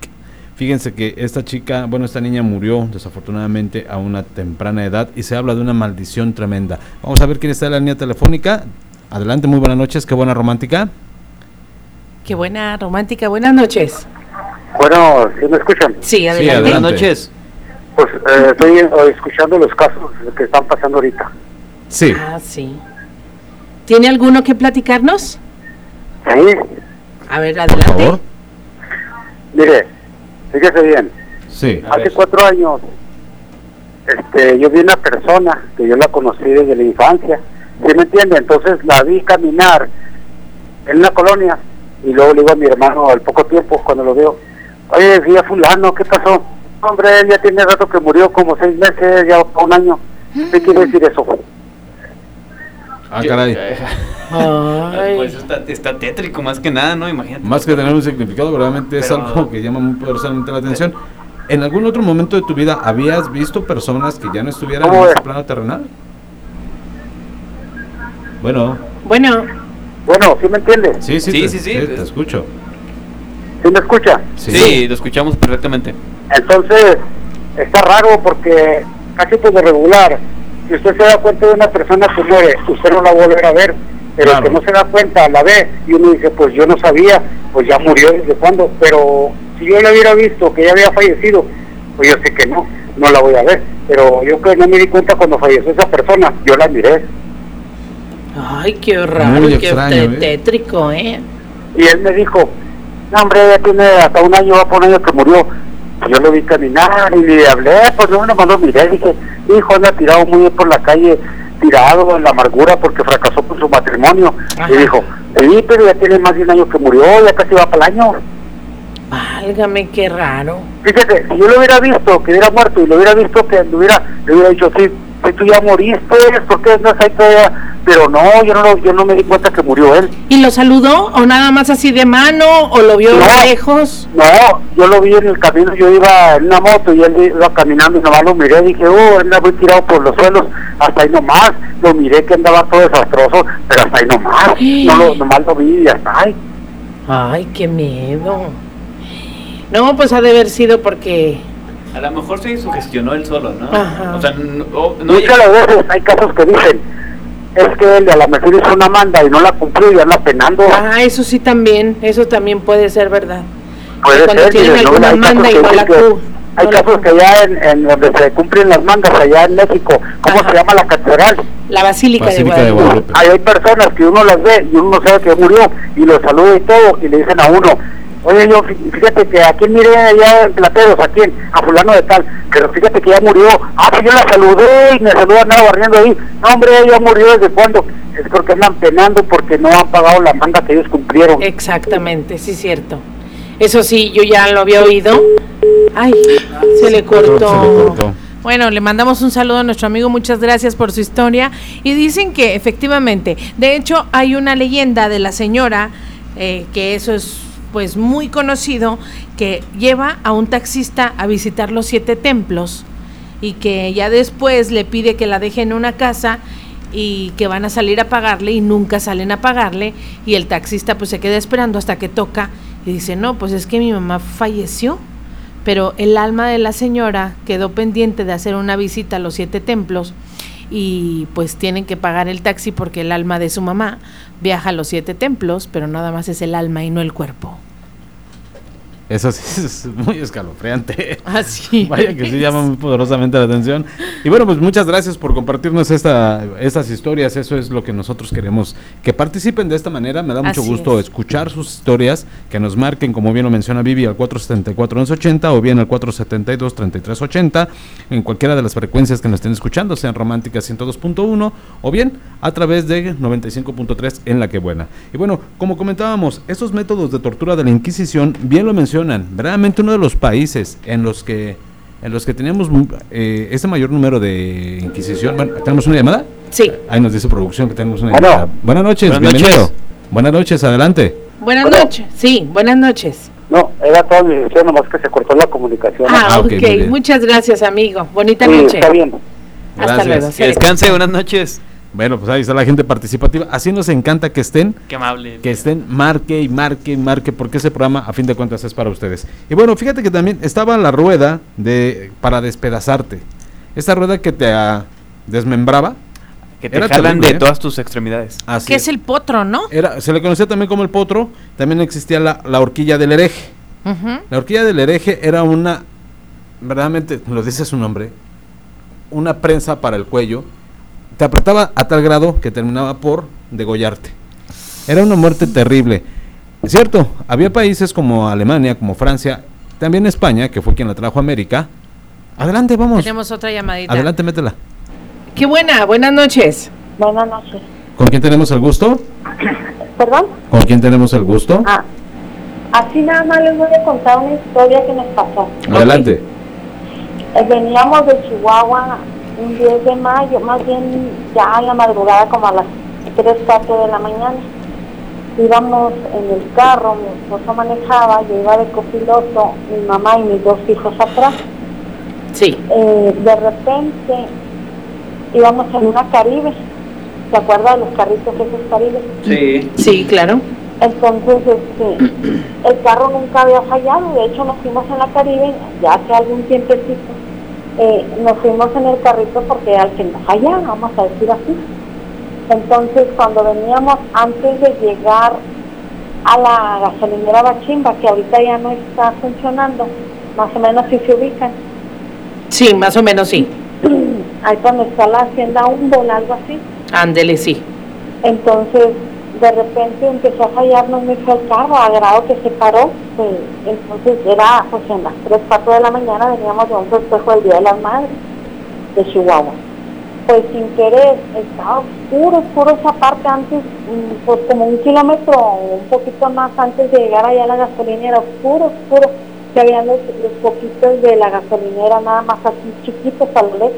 Fíjense que esta chica, bueno, esta niña murió desafortunadamente a una temprana edad y se habla de una maldición tremenda. Vamos a ver quién está en la línea telefónica. Adelante, muy buenas noches, qué buena romántica. Qué buena romántica, buenas noches. Bueno, ¿sí me escuchan? Sí, adelante. Buenas noches. Pues eh, estoy eh, escuchando los casos que están pasando ahorita. Sí. Ah, sí. ¿Tiene alguno que platicarnos? Sí. A ver, adelante. Mire, fíjese bien. Sí. Hace cuatro años, este, yo vi una persona que yo la conocí desde la infancia. ¿Sí me entiende? Entonces la vi caminar en una colonia y luego le digo a mi hermano al poco tiempo cuando lo veo, oye, vi a fulano, ¿qué pasó? Hombre, él ya tiene rato que murió, como seis meses, ya un año. ¿Qué quiere decir eso? Ah, caray. *laughs* Pues está, está tétrico más que nada, ¿no? Imagínate. Más que tener un significado, verdaderamente es algo que llama muy poderosamente la atención. ¿En algún otro momento de tu vida habías visto personas que ya no estuvieran en ¿Cómo este es? plano terrenal? Bueno, Bueno, Bueno, ¿sí me entiende? sí, sí, Sí, te, sí, sí. te escucho. ¿Sí me escucha? Sí. lo escuchamos perfectamente. Entonces, está raro porque casi por lo regular, si usted se da cuenta de una persona que muere, usted no la va a volver a ver, pero el que no se da cuenta, la ve, y uno dice, pues yo no sabía, pues ya murió desde cuándo, pero si yo la hubiera visto que ya había fallecido, pues yo sé que no, no la voy a ver, pero yo que no me di cuenta cuando falleció esa persona, yo la miré, ay, qué raro, Muy qué extraño, ¿eh? tétrico, ¿eh? y él me dijo, no hombre, ya tiene hasta un año, va por un año que murió. Pues Yo lo vi caminar y le hablé, pues yo nomás lo miré, dije, hijo, anda tirado muy bien por la calle, tirado en la amargura porque fracasó con su matrimonio. Y dijo, sí, pero ya tiene más de un año que murió, ya casi va para el año. Válgame, qué raro. Fíjate, si yo lo hubiera visto, que hubiera muerto, y lo hubiera visto que le hubiera, le hubiera dicho, sí, sí, tú ya moriste, ¿por qué no ahí todavía? Pero no, yo no, lo- yo no me di cuenta que murió él. ¿Y lo saludó o nada más así de mano o lo vio No. lejos? No, yo lo vi en el camino, yo iba en una moto y él iba caminando y nomás lo miré, dije, oh, anda muy tirado por los suelos, hasta ahí nomás, lo miré que andaba todo desastroso, pero hasta ahí nomás, *gasps* no lo, nomás lo vi y hasta ahí. Ay, qué miedo. No, pues ha de haber sido porque... A lo mejor se sugestionó él solo, ¿no? Ajá. O sea, no, no Muchas las veces hay casos que dicen, es que él a lo mejor hizo una manda y no la cumplió y anda penando. Ah, eso sí también, eso también puede ser verdad. Puede cuando ser, tienen ¿no? alguna Hay manda casos y que no la Hay no la casos que allá en, en donde se cumplen las mandas, allá en México, ¿cómo se llama la catedral? La Basílica, Basílica de de Guadalupe. Guadalupe. Ahí hay personas que uno las ve y uno sabe que murió y lo saluda y todo y le dicen a uno, oye yo fí- fíjate que aquí miré allá en Plateros, aquí en, a fulano de tal, pero fíjate que ya murió, ah pues yo la saludé y me saluda andaba barriendo ahí, no hombre ya murió desde cuándo, es porque andan penando porque no han pagado la manda que ellos cumplieron. Exactamente, sí, cierto. Eso sí, yo ya lo había oído. Ay, se le cortó. Se le cortó. Bueno, le mandamos un saludo a nuestro amigo, muchas gracias por su historia. Y dicen que efectivamente, de hecho hay una leyenda de la señora, eh, que eso es pues muy conocido, que lleva a un taxista a visitar los siete templos y que ya después le pide que la deje en una casa y que van a salir a pagarle y nunca salen a pagarle y el taxista pues se queda esperando hasta que toca y dice, no, pues es que mi mamá falleció, pero el alma de la señora quedó pendiente de hacer una visita a los siete templos y pues tienen que pagar el taxi porque el alma de su mamá viaja a los siete templos, pero nada más es el alma y no el cuerpo. Eso sí *laughs* es muy escalofriante. Así. *laughs* Vaya que sí llama muy poderosamente la atención. Y bueno, pues muchas gracias por compartirnos esta, estas historias. Eso es lo que nosotros queremos. Que participen de esta manera. Me da mucho Así gusto es. escuchar sus historias. Que nos marquen, como bien lo menciona Vivi, al 474-1180 o bien al 472-3380. En cualquiera de las frecuencias que nos estén escuchando, sean románticas 102.1 o bien a través de 95.3 en La Que Buena. Y bueno, como comentábamos, estos métodos de tortura de la Inquisición, bien lo mencionan, verdaderamente uno de los países en los que en los que tenemos eh, este mayor número de Inquisición. Bueno, ¿tenemos una llamada? Sí. Ahí nos dice producción que tenemos una Bueno. llamada. Buenas noches, Buenas bienvenido. noches. Buenas noches, adelante. Buenas Bueno. noches. Sí, buenas noches. No, era toda mi decisión, nomás que se cortó la comunicación. Ah, Ah, ok, ok. muy bien. Muchas gracias, amigo. Bonita Sí, noche. está bien. Hasta luego. Que descanse, buenas noches. Bueno, pues ahí está la gente participativa. Así nos encanta que estén. Qué amable. Que estén, marque y marque y marque, porque ese programa, a fin de cuentas, es para ustedes. Y bueno, fíjate que también estaba la rueda de para despedazarte. Esta rueda que te ah, desmembraba. Que te jalan de ¿eh? todas tus extremidades. Así que es. el potro, ¿no? Era, se le conocía también como el potro. También existía la, horquilla del hereje. La horquilla del hereje era una, verdaderamente, lo dice su nombre, una prensa para el cuello te apretaba a tal grado que terminaba por degollarte. Era una muerte terrible. Es cierto, había países como Alemania, como Francia, también España, que fue quien la trajo a América. Adelante, vamos. Tenemos otra llamadita. Adelante, métela. Qué buena, buenas noches. Buenas noches. ¿Con quién tenemos el gusto? ¿Perdón? ¿Con quién tenemos el gusto? Ah, así nada más les voy a contar una historia que nos pasó. Adelante. Eh, veníamos de Chihuahua un 10 de mayo, más bien ya en la madrugada como a las 3, 4 de la mañana. Íbamos en el carro, mi esposo manejaba, yo iba de copiloto, mi mamá y mis dos hijos atrás. Sí. Eh, de repente íbamos en una Caribe, ¿se acuerda de los carritos esos Caribes? Sí. Sí, claro. Entonces, este, el carro nunca había fallado, de hecho nos fuimos en la Caribe, ya hace algún tiempecito, eh, nos fuimos en el carrito porque al que no falla, vamos a decir así. Entonces, cuando veníamos, antes de llegar a la gasolinera Bachimba, que ahorita ya no está funcionando, más o menos si se ubican. Sí, más o menos sí. *clears throat* Ahí cuando está la hacienda Humboldt, algo así. Ándele, sí. Entonces, de repente empezó a fallarnos mucho el carro, a grado que se paró. Pues, entonces era pues en las 3, 4 de la mañana veníamos de un festejo del Día de las Madres de Chihuahua. Pues sin querer, estaba oscuro, oscuro esa parte antes, mm, pues como un kilómetro o un poquito más antes de llegar allá a la gasolinera, oscuro, oscuro. Se habían los, poquitos de la gasolinera nada más así chiquitos a lo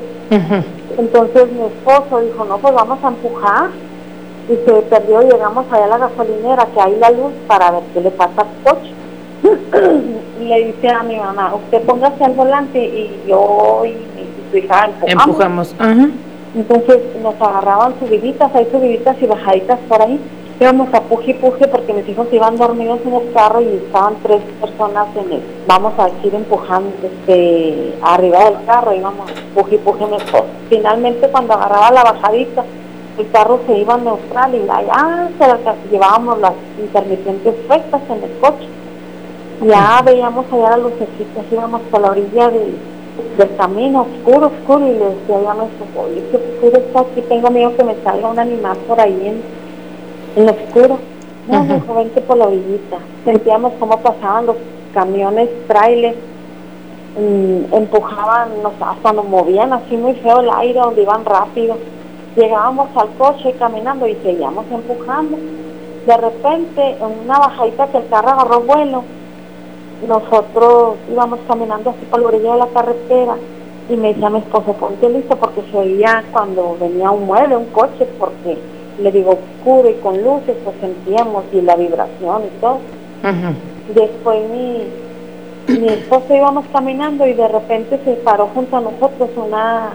Entonces mi esposo dijo, no, pues vamos a empujar y se perdió, llegamos allá a la gasolinera, que hay la luz para ver qué le pasa al coche. *clears throat* y le dice a mi mamá, usted póngase al volante y yo y, su hija empujamos. empujamos. Entonces nos agarraban subiditas, hay subiditas y bajaditas por ahí. Íbamos a puje y puje porque mis hijos iban dormidos en el carro y estaban tres personas en el, vamos a decir, empujando este, arriba del carro, íbamos puje y puje mejor. Finalmente cuando agarraba la bajadita, el carro se iba neutral y allá se llevábamos las intermitentes rectas en el coche. Ya veíamos allá las lucecitas, íbamos por la orilla del, camino, oscuro, oscuro, y le decía ya a nuestro oye, qué oscuro está aquí, tengo miedo que me salga un animal por ahí en, en lo oscuro. No, uh vente por la orillita. Sentíamos cómo pasaban los camiones, trailers, mm, empujaban, nos, hasta nos movían así muy feo el aire, donde iban rápido Llegábamos al coche caminando y seguíamos empujando. De repente, en una bajadita que el carro agarró vuelo, nosotros íbamos caminando así por la orilla de la carretera y me decía mi esposo, ponte listo porque se oía cuando venía un mueble, un coche, porque le digo oscuro y con luces, pues sentíamos y la vibración y todo. Después mi, mi esposo íbamos caminando y de repente se paró junto a nosotros una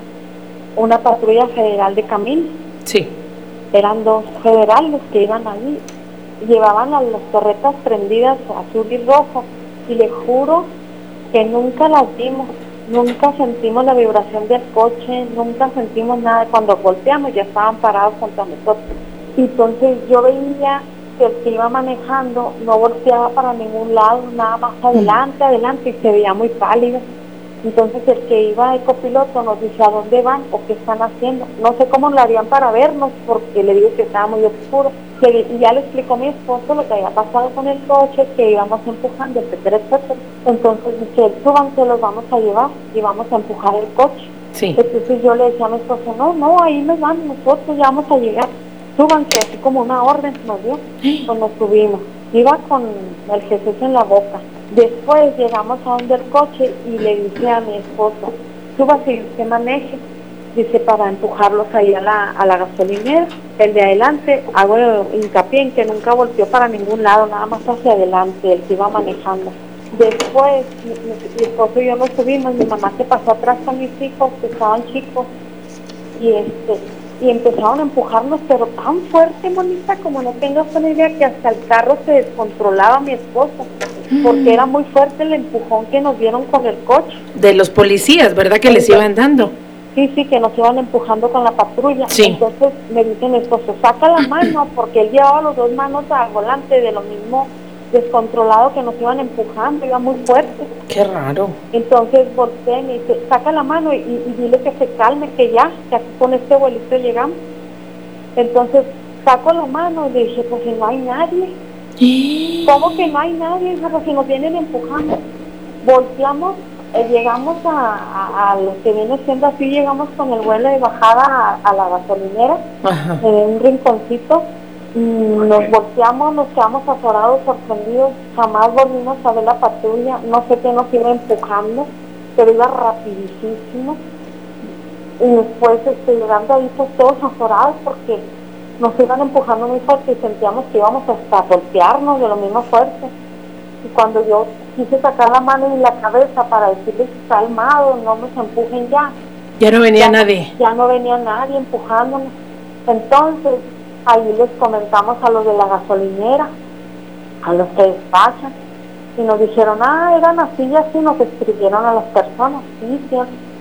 una patrulla federal de camino. Sí. Eran dos federales que iban ahí. Llevaban a las torretas prendidas azul y rojo. Y le juro que nunca las vimos. Nunca sentimos la vibración del coche, nunca sentimos nada. Cuando volteamos ya estaban parados contra nosotros. Entonces yo veía que el que iba manejando no volteaba para ningún lado, nada más adelante, adelante, y se veía muy pálido entonces el que iba de copiloto nos dice a dónde van o qué están haciendo. No sé cómo lo harían para vernos porque le digo que estaba muy oscuro. Y ya le explicó a mi esposo lo que había pasado con el coche, que íbamos empujando, etcétera, etcétera. Entonces dice, súbanse, los vamos a llevar y vamos a empujar el coche. Sí. Entonces yo le decía a mi esposo, no, no, ahí nos van, nosotros ya vamos a llegar. Súbanse, así como una orden nos dio. Pues nos subimos. Iba con el Jesús en la boca. Después llegamos a donde el coche y le dije a mi esposo, súbase y usted maneje. Dice, para empujarlos ahí a la, a la gasolinera. El de adelante, hago hincapié en que nunca volteó para ningún lado, nada más hacia adelante, el que iba manejando. Después, mi, esposo y yo nos subimos, mi mamá se pasó atrás con mis hijos, que estaban chicos, y este y empezaron a empujarnos, pero tan fuerte, Monita, como no tengas una idea que hasta el carro se descontrolaba mi esposo, porque era muy fuerte el empujón que nos dieron con el coche. De los policías, ¿verdad? Que les iban dando. Sí, sí, que nos iban empujando con la patrulla. Entonces me dice mi esposo, saca la mano, porque él llevaba los dos manos al volante de lo mismo descontrolado que nos iban empujando, iba muy fuerte. Qué raro. Entonces volteé y me dice, saca la mano y, dile que se calme, que ya, que aquí con este abuelito llegamos. Entonces saco la mano y le dije, pues si no hay nadie. *gasps* ¿Cómo que no hay nadie? pues si nos vienen empujando. Volteamos, eh, llegamos a, a, lo que viene siendo así, llegamos con el vuelo de bajada a, la gasolinera, en un rinconcito nos volteamos, nos quedamos azorados, sorprendidos, jamás volvimos a ver la patrulla, no sé qué nos iba empujando, pero iba rapidísimo. Y después este, llegando ahí pues todos azorados porque nos iban empujando muy fuerte y sentíamos que íbamos hasta golpearnos de lo mismo fuerte. Y cuando yo quise sacar la mano y la cabeza para decirles calmado, no nos empujen ya. Ya no venía nadie. Ya no venía nadie empujándonos. Entonces ahí les comentamos a los de la gasolinera, a los que despachan, y nos dijeron, ah, eran así y así, nos escribieron a las personas, sí, sí.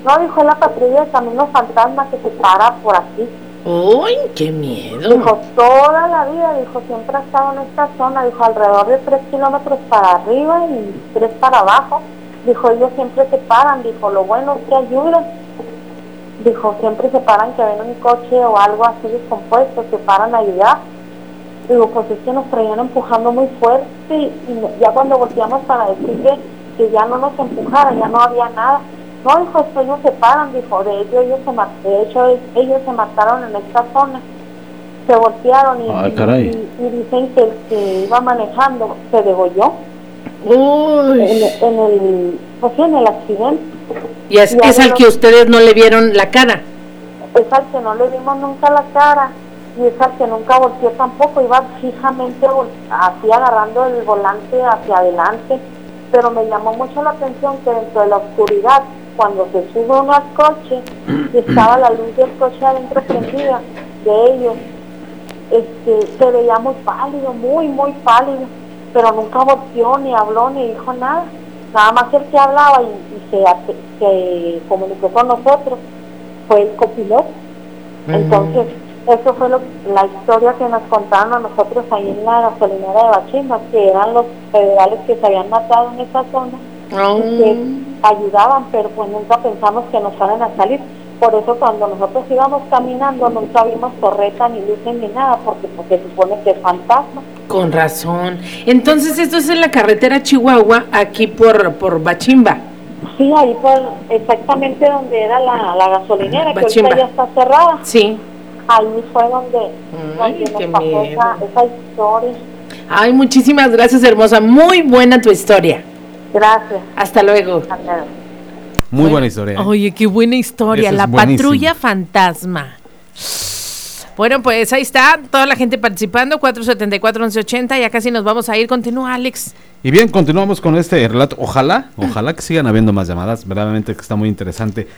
No, dijo la patrulla de Camino Fantasma que se para por aquí. ¡Uy, qué miedo! Dijo, toda la vida, dijo, siempre ha estado en esta zona, dijo, alrededor de tres kilómetros para arriba y tres para abajo. Dijo, ellos siempre se paran, dijo, lo bueno es que ayudan dijo, siempre se paran que ven un coche o algo así descompuesto, se paran a ayudar. Digo, pues es que nos traían empujando muy fuerte y, ya cuando volteamos para decirle que ya no nos empujaran, ya no había nada. No, dijo, esto ellos se paran, dijo, de hecho ellos se, de hecho, ellos se mataron en esta zona. Se voltearon y, y, dicen que el que iba manejando se degolló. En, en, el, pues en el accidente. Y es, es al que ustedes no le vieron la cara. Es al que no le vimos nunca la cara y es al que nunca volteó tampoco, iba fijamente así agarrando el volante hacia adelante, pero me llamó mucho la atención que dentro de la oscuridad, cuando se sube uno al coche y *clears throat* estaba la luz del coche adentro prendida de ellos, este, se veía muy pálido, muy, muy pálido, pero nunca volteó, ni habló, ni dijo nada nada más el que hablaba y, se, comunicó con nosotros fue el copiloto. Entonces, eso fue lo, la historia que nos contaron a nosotros ahí en la gasolinera de Bachimba, que eran los federales que se habían matado en esa zona y que ayudaban, pero pues nunca pensamos que nos fueran a salir. Por eso cuando nosotros íbamos caminando nunca vimos torreta ni luces ni nada, porque pues, se supone que es fantasma. Con razón. Entonces esto es en la carretera Chihuahua, aquí por, por Bachimba. Sí, ahí por exactamente donde era la, gasolinera, que ahorita ya está cerrada. Sí. Ahí fue donde, nos pasó esa, esa historia. Ay, muchísimas gracias, hermosa. Muy buena tu historia. Gracias. Hasta luego. Muy buena historia. ¿eh? Oye, qué buena historia. La patrulla fantasma. Bueno, pues ahí está, toda la gente participando, 474-1180, ya casi nos vamos a ir. Continúa, Alex. Y bien, continuamos con este relato. Ojalá, ojalá que sigan habiendo más llamadas, verdaderamente que está muy interesante.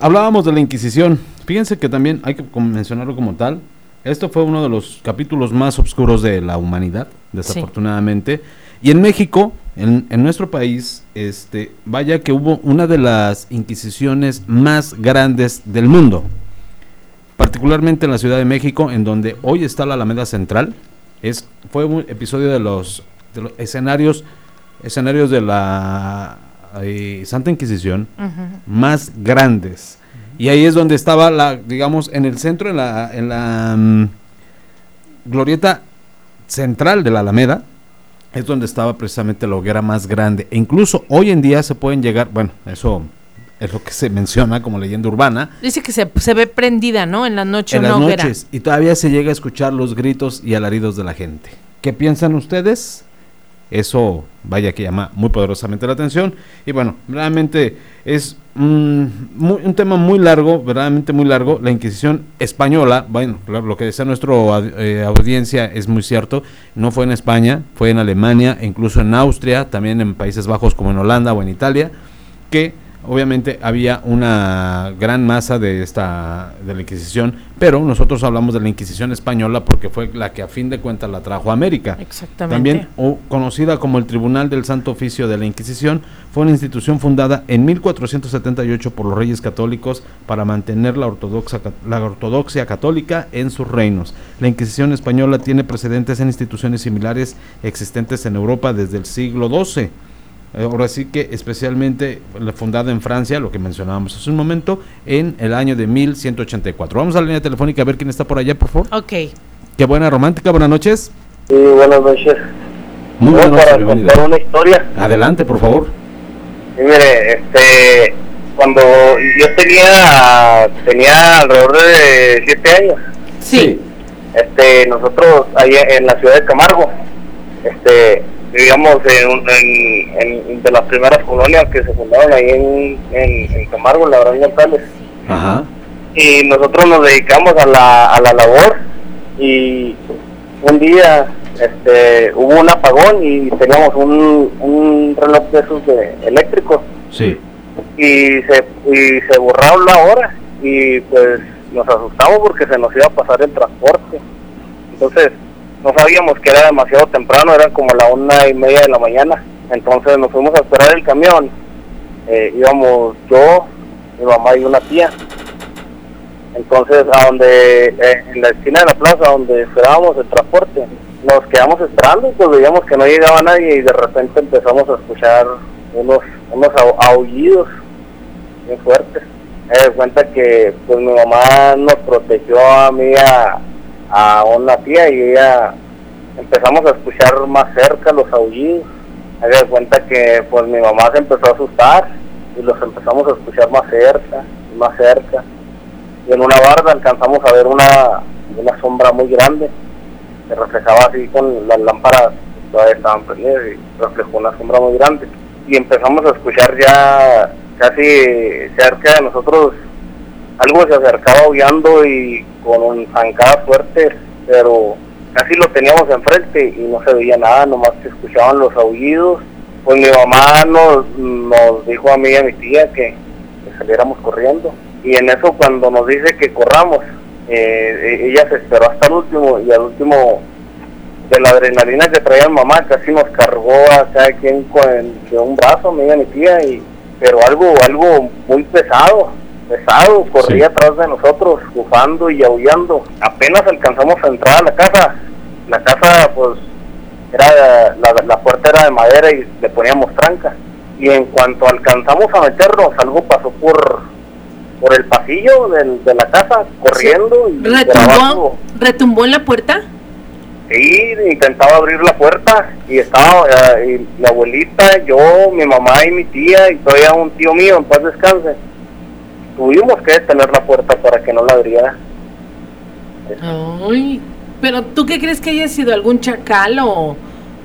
Hablábamos de la Inquisición. Fíjense que también hay que mencionarlo como tal. Esto fue uno de los capítulos más oscuros de la humanidad, desafortunadamente. Y en México, en, en, nuestro país, este, vaya que hubo una de las inquisiciones más grandes del mundo particularmente en la Ciudad de México, en donde hoy está la Alameda Central. Es, fue un episodio de los, escenarios, escenarios de la eh, Santa Inquisición más grandes. Y ahí es donde estaba la, digamos, en el centro, en la, en la mm, glorieta central de la Alameda, es donde estaba precisamente la hoguera más grande. E incluso hoy en día se pueden llegar, bueno, eso es lo que se menciona como leyenda urbana. Dice que se, se ve prendida, ¿no? En la noche. En las noches. Y todavía se llega a escuchar los gritos y alaridos de la gente. ¿Qué piensan ustedes? Eso vaya que llama muy poderosamente la atención. Y bueno, realmente es un tema muy largo, verdaderamente muy largo. La Inquisición española, bueno, lo que decía nuestra eh, audiencia es muy cierto. No fue en España, fue en Alemania, incluso en Austria, también en Países Bajos como en Holanda o en Italia, que obviamente había una gran masa de esta de la Inquisición, pero nosotros hablamos de la Inquisición española porque fue la que a fin de cuentas la trajo a América. Exactamente. También conocida como el Tribunal del Santo Oficio de la Inquisición, fue una institución fundada en 1478 por los Reyes Católicos para mantener la, ortodoxa, la ortodoxia católica en sus reinos. La Inquisición española tiene precedentes en instituciones similares existentes en Europa desde el siglo XII. Eh, ahora sí que especialmente fundada en Francia, lo que mencionábamos hace un momento, en el año de 1184. Vamos a la línea telefónica a ver quién está por allá, por favor. Ok. Qué buena romántica, buenas noches. Sí, buenas noches. Muy buenas noches, para contar una historia. Adelante, por favor. Sí, mire, este, cuando yo tenía, tenía alrededor de siete años. Sí. Este, nosotros allá en la ciudad de Camargo, este, vivíamos en, de las primeras colonias que se fundaron ahí en, en, Camargo, la Gran González. Ajá. Y nosotros nos dedicamos a la, a la labor y un día este, hubo un apagón y teníamos un, un reloj de esos de eléctricos. Sí. Y se, y se borraron la hora y pues nos asustamos porque se nos iba a pasar el transporte. Entonces, no sabíamos que era demasiado temprano, eran como la una y media de la mañana. Entonces nos fuimos a esperar el camión. Eh, íbamos yo, mi mamá y una tía. Entonces, a donde, eh, en la esquina de la plaza donde esperábamos el transporte, nos quedamos esperando y pues veíamos que no llegaba nadie y de repente empezamos a escuchar unos, unos aullidos muy fuertes. Me di cuenta que pues mi mamá nos protegió a mí a, a una tía y ella empezamos a escuchar más cerca los aullidos. Me di cuenta que pues mi mamá se empezó a asustar y los empezamos a escuchar más cerca más cerca. Y en una barda alcanzamos a ver una, una sombra muy grande que reflejaba así con las lámparas todavía estaban prendidas y reflejó una sombra muy grande. Y empezamos a escuchar ya casi cerca de nosotros algo se acercaba aullando y con zancadas fuertes, pero casi lo teníamos enfrente y no se veía nada, nomás se escuchaban los aullidos. Pues mi mamá nos, nos dijo a mí y a mi tía que, saliéramos corriendo. Y en eso cuando nos dice que corramos, eh, ella se esperó hasta el último y al último de la adrenalina que traía mi mamá casi nos cargó a cada quien con de un brazo, y mi tía, y, pero algo, algo muy pesado pesado, corría atrás de nosotros, bufando y aullando. Apenas alcanzamos a entrar a la casa. La casa, pues, era la, puerta era de madera y le poníamos tranca. Y en cuanto alcanzamos a meternos, algo pasó por por el pasillo de la casa, corriendo. Y ¿Retumbó, ¿Retumbó en la puerta? Sí, intentaba abrir la puerta y estaba eh, mi abuelita, yo, mi mamá y mi tía y todavía un tío mío, en paz descanse tuvimos que detener la puerta para que no la abriera. Ay, pero ¿tú qué crees que haya sido algún chacal o,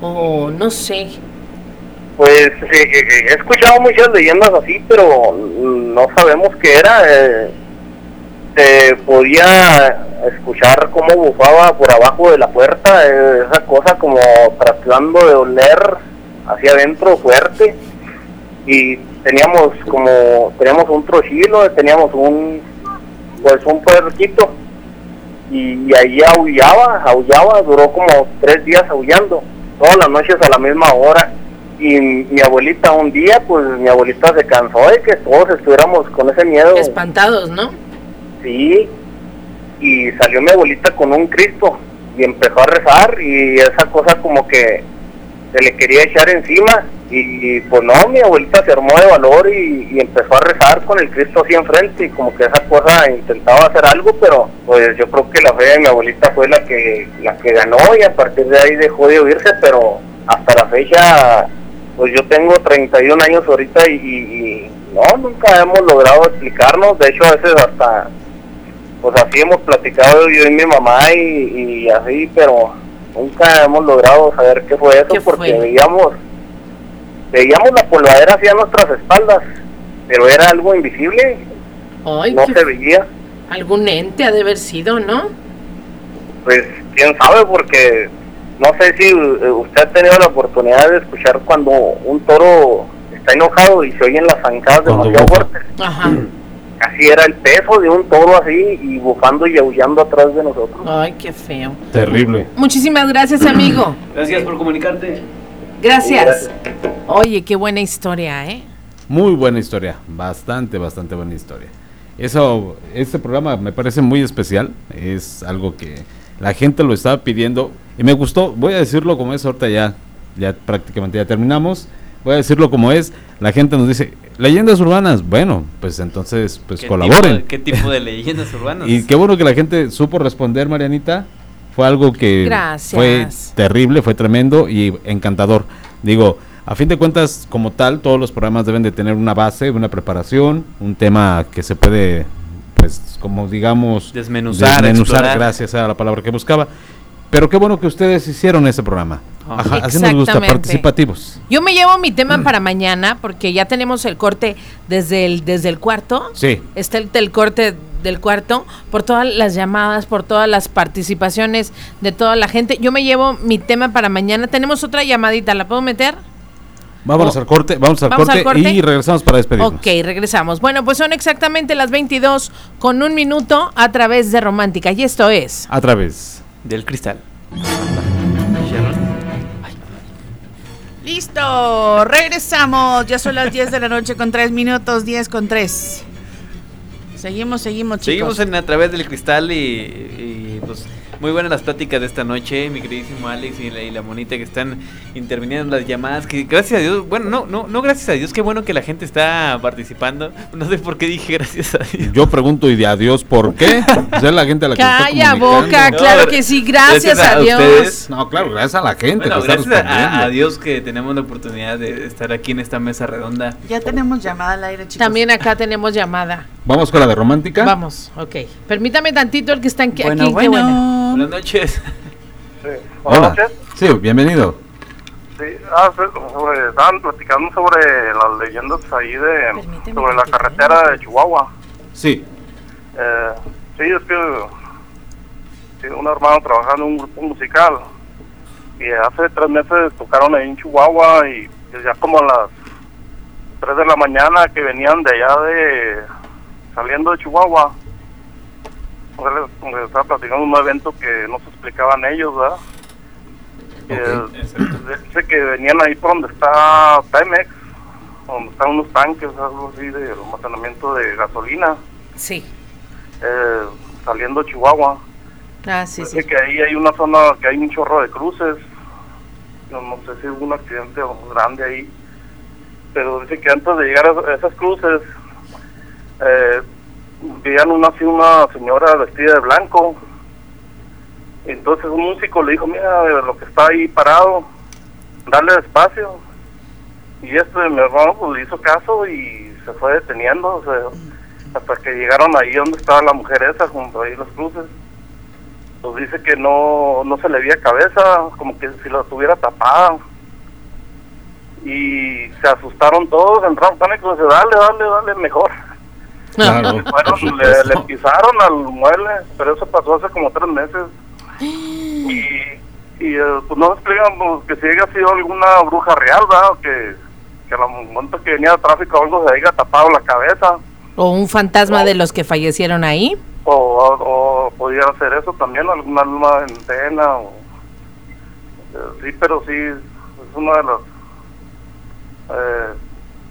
o no sé? Pues he escuchado muchas leyendas así, pero no sabemos qué era. Eh, se podía escuchar cómo bufaba por abajo de la puerta, eh, esa cosa como tratando de oler hacia adentro fuerte y teníamos como teníamos un trocilo teníamos un pues un puerquito y, ahí aullaba aullaba duró como tres días aullando todas las noches a la misma hora y mi abuelita un día pues mi abuelita se cansó de que todos estuviéramos con ese miedo. Espantados no sí y salió mi abuelita con un cristo y empezó a rezar y esa cosa como que se le quería echar encima y pues no, mi abuelita se armó de valor y, empezó a rezar con el Cristo así enfrente y como que esa cosa intentaba hacer algo, pero pues yo creo que la fe de mi abuelita fue la que, la que ganó y a partir de ahí dejó de oírse, pero hasta la fecha pues yo tengo 31 años ahorita y, y, no, nunca hemos logrado explicarnos, de hecho a veces hasta pues así hemos platicado yo y mi mamá y, así, pero nunca hemos logrado saber qué fue eso porque veíamos veíamos la polvadera hacia nuestras espaldas, pero era algo invisible, no se veía. Algún ente ha de haber sido, ¿no? Pues quién sabe, porque no sé si eh, usted ha tenido la oportunidad de escuchar cuando un toro está enojado y se oyen las zancadas demasiado fuertes. Ajá. *clears throat* Así era el peso de un toro así y bufando y aullando atrás de nosotros. Ay, qué feo. Terrible. Muchísimas gracias, amigo. Gracias por comunicarte. Gracias. Oye, qué buena historia, ¿eh? Muy buena historia, bastante, bastante buena historia. Eso, este programa me parece muy especial, es algo que la gente lo estaba pidiendo y me gustó, voy a decirlo como es, ahorita ya, ya prácticamente ya terminamos, voy a decirlo como es, la gente nos dice, leyendas urbanas, bueno, pues entonces, pues ¿Qué colaboren. tipo de- ¿Qué tipo de *laughs* leyendas urbanas? Y qué bueno que la gente supo responder, Marianita. Fue algo que Gracias. fue terrible, fue tremendo y encantador. Digo, a fin de cuentas, como tal, todos los programas deben de tener una base, una preparación, un tema que se puede, pues, como digamos, Desmenuzar, explorar. gracias a la palabra que buscaba. Pero qué bueno que ustedes hicieron ese programa. Ajá, así nos gusta, participativos. Yo me llevo mi tema para mañana porque ya tenemos el corte desde el, desde el cuarto. Sí. Está el, el corte del cuarto por todas las llamadas, por todas las participaciones de toda la gente. Yo me llevo mi tema para mañana. Tenemos otra llamadita, ¿la puedo meter? Vámonos Oh. al corte, vamos al, Vamos corte, al corte. y regresamos para despedirnos. Ok, regresamos. Bueno, pues son exactamente las 22 con un minuto a través de Romántica. Y esto es... A través del cristal. Listo, regresamos. Ya son las 10 de la noche con 3 minutos, 10 con 3. Seguimos, seguimos, chicos. Seguimos en A través del cristal y, y, pues muy buenas las pláticas de esta noche, mi queridísimo Alex y la, y la monita que están interviniendo en las llamadas, que gracias a Dios, bueno, no, no, no gracias a Dios, qué bueno que la gente está participando. *laughs* No sé por qué dije gracias a Dios. Yo pregunto, ¿y de adiós por qué? Pues es la gente a la que está Calla comunicando. boca, claro que sí, gracias, a, Dios. ustedes. No, claro, gracias a la gente Bueno, que está gracias a, respondiendo. a Dios que tenemos la oportunidad de estar aquí en esta mesa redonda. Ya tenemos llamada al aire, chicos. También acá tenemos llamada. Vamos con la de romántica. Vamos, ok. Permítame tantito el que está aquí. Bueno, aquí, qué bueno. Buenas noches. Hola. Sí, bienvenido. Sí, ah, sí, sobre, estaban platicando sobre las leyendas ahí de sobre la carretera de Chihuahua. Sí. Eh, sí, es que sí, un hermano trabajando en un grupo musical y hace tres meses tocaron ahí en Chihuahua y pues, ya como a las 3 de la mañana que venían de allá de saliendo de Chihuahua pues, les, estaba platicando un evento que no se explicaban ellos, ¿verdad? Eh, dice que venían ahí por donde está Pemex, donde están unos tanques, algo así de almacenamiento de gasolina, Sí. eh, saliendo de Chihuahua. Ah, sí, Dice sí. que ahí hay una zona que hay un chorro de cruces. Yo no sé si hubo un accidente grande ahí. Pero dice que antes de llegar a esas cruces, eh, una, así una señora vestida de blanco. Entonces un músico le dijo, mira, lo que está ahí parado, dale despacio. Y este mi hermano pues hizo caso y se fue deteniendo, hasta que llegaron ahí donde estaba la mujer esa, junto ahí las cruces pues dice que no, no se le veía cabeza, como que si la tuviera tapada. Y se asustaron todos, entraron pánico dice, dale, dale, dale, mejor. Claro, fueron, le, le pisaron al mueble, pero eso pasó hace como tres meses. Y, y eh, pues no explican pues, que si haya sido alguna bruja real, ¿verdad? O Que, que a la momento que venía de tráfico o algo se haya tapado la cabeza. O un fantasma de los que fallecieron ahí. O, o, o pudiera ser eso también, alguna alma en pena. O, eh, sí, pero sí, es una de las. Eh,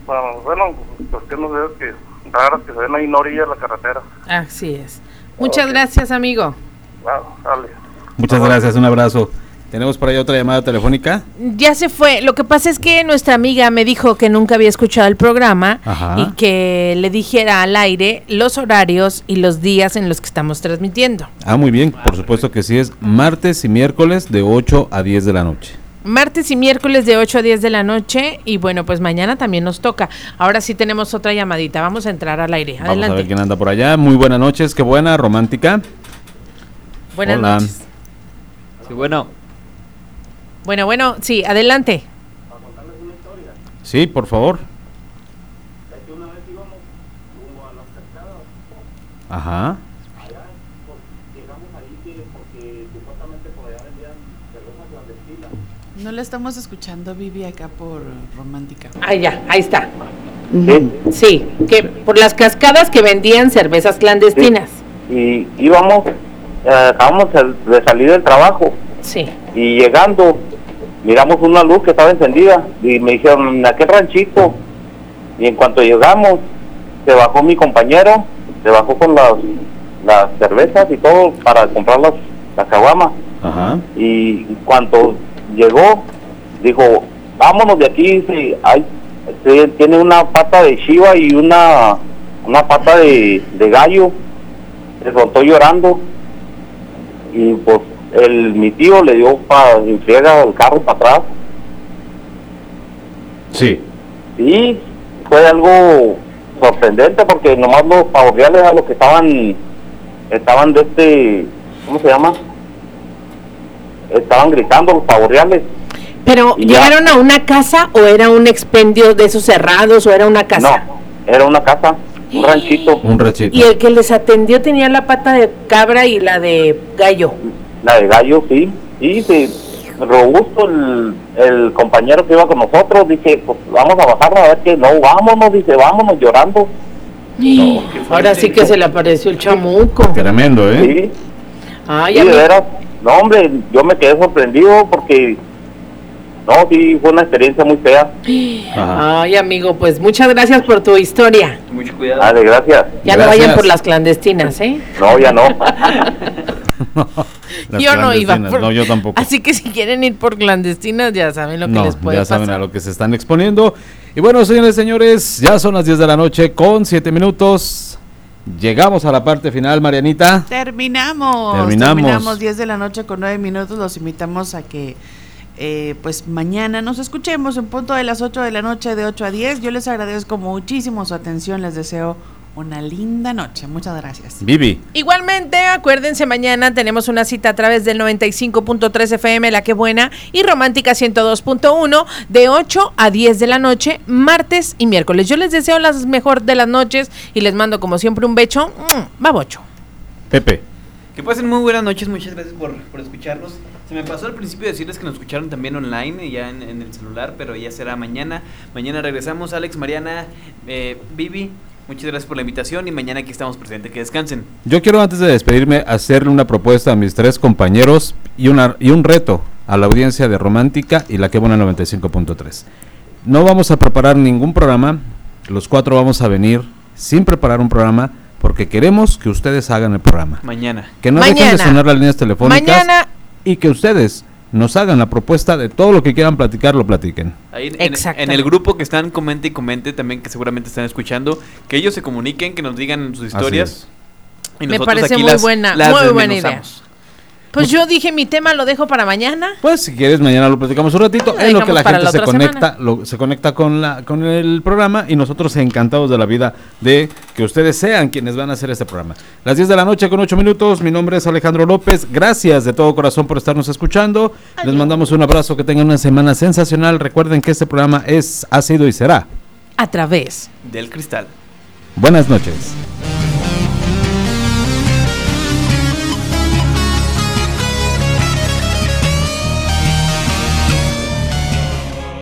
bueno, bueno, cuestiones de que raras que se ven ahí en la orilla de la carretera. Así es. Muchas gracias, amigo. Wow, dale. Muchas gracias, un abrazo. Tenemos por ahí otra llamada telefónica. Ya se fue. Lo que pasa es que nuestra amiga me dijo que nunca había escuchado el programa Ajá. y que le dijera al aire los horarios y los días en los que estamos transmitiendo. Ah, muy bien, por supuesto que sí es martes y miércoles de 8 a 10 de la noche. Martes y miércoles de 8 a 10 de la noche y bueno, pues mañana también nos toca. Ahora sí tenemos otra llamadita. Vamos a entrar al aire. Vamos a ver Adelante. quién anda por allá. Muy buenas noches, qué buena, romántica. Buenas Hola. noches. Sí, bueno. Bueno, bueno, sí, adelante. Sí, por favor. Ajá. No la estamos escuchando, Vivi, acá por Romántica. Ah, ya, ahí está. Sí, que por las cascadas que vendían cervezas clandestinas. Y íbamos, eh, acabamos de salir del trabajo. Sí. Y llegando, miramos una luz que estaba encendida y me dijeron, ¿en aquel ranchito? Y en cuanto llegamos, se bajó mi compañero, se bajó con las, las cervezas y todo para comprar las, las caguamas. Ajá. Y cuando llegó, dijo, vámonos de aquí, dice, hay, este, tiene una pata de chiva y una, una pata de, de gallo. Se soltó llorando. Y pues el, mi tío le dio para el carro para atrás. Sí. Y fue algo sorprendente porque nomás los pavoreales a los que estaban, estaban de este, ¿cómo se llama? Estaban gritando los pavoreales. Pero. ¿llegaron a una casa o era un expendio de esos cerrados o era una casa? No, era una casa, un *gasps* ranchito. Un ranchito. Y el que les atendió tenía la pata de cabra y la de gallo. La de gallo, sí. Y sí, robusto el, el compañero que iba con nosotros, dice, pues vamos a bajarnos a ver que no, vámonos, dice, vámonos llorando. *gasps* Ahora sí que se le apareció el chamuco. Tremendo, ¿eh? Sí, Ay, sí, de veras. No, hombre, yo me quedé sorprendido porque, no, sí, fue una experiencia muy fea. *gasps* Ay, amigo, pues muchas gracias por tu historia. Mucho cuidado. Dale, gracias. Ya no vayan por las clandestinas, ¿eh? No, ya no. *laughs* *laughs* Yo no iba. por- No, yo tampoco. Así que si quieren ir por clandestinas, ya saben lo que No, les puede ya pasar. saben a lo que se están exponiendo. Y bueno, señores, señores, ya son las 10 de la noche con 7 minutos. Llegamos a la parte final, Marianita. Terminamos. Terminamos. Terminamos 10 de la noche con 9 minutos. Los invitamos a que eh, pues mañana nos escuchemos en punto de las 8 de la noche de 8 a 10. Yo les agradezco muchísimo su atención. Les deseo una linda noche. Muchas gracias. Vivi. Igualmente, acuérdense, mañana tenemos una cita a través del 95.3 FM, La Que Buena, y Romántica 102.1, de 8 a 10 de la noche, martes y miércoles. Yo les deseo las mejor de las noches y les mando, como siempre, un becho. Mm, Babocho. Pepe. Que pasen muy buenas noches, muchas gracias por, por escucharnos. Se me pasó al principio decirles que nos escucharon también online, y ya en, en el celular, pero ya será mañana. Mañana regresamos, Alex, Mariana, eh, Vivi, muchas gracias por la invitación y mañana aquí estamos presentes. Que descansen. Yo quiero antes de despedirme hacerle una propuesta a mis tres compañeros y, una, y un reto a la audiencia de Romántica y la que buena 95.3. No vamos a preparar ningún programa, los cuatro vamos a venir sin preparar un programa porque queremos que ustedes hagan el programa. Mañana. Que no dejen de sonar las líneas telefónicas Mañana. y que ustedes nos hagan la propuesta de todo lo que quieran platicar, lo platiquen. Ahí en, en el grupo que están, comente y comente también, que seguramente están escuchando, que ellos se comuniquen, que nos digan sus historias. Y Me parece aquí muy las- buena, las muy buena idea. Pues yo dije, mi tema lo dejo para mañana. Pues si quieres mañana lo platicamos un ratito Lo en lo que la gente la se conecta, lo- se conecta con la con el programa y nosotros encantados de la vida de que ustedes sean quienes van a hacer este programa. Las 10 de la noche con 8 minutos, mi nombre es Alejandro López. Gracias de todo corazón por estarnos escuchando. Les mandamos un abrazo, que tengan una semana sensacional. Recuerden que este programa es ha sido y será. A través Del cristal. Buenas noches.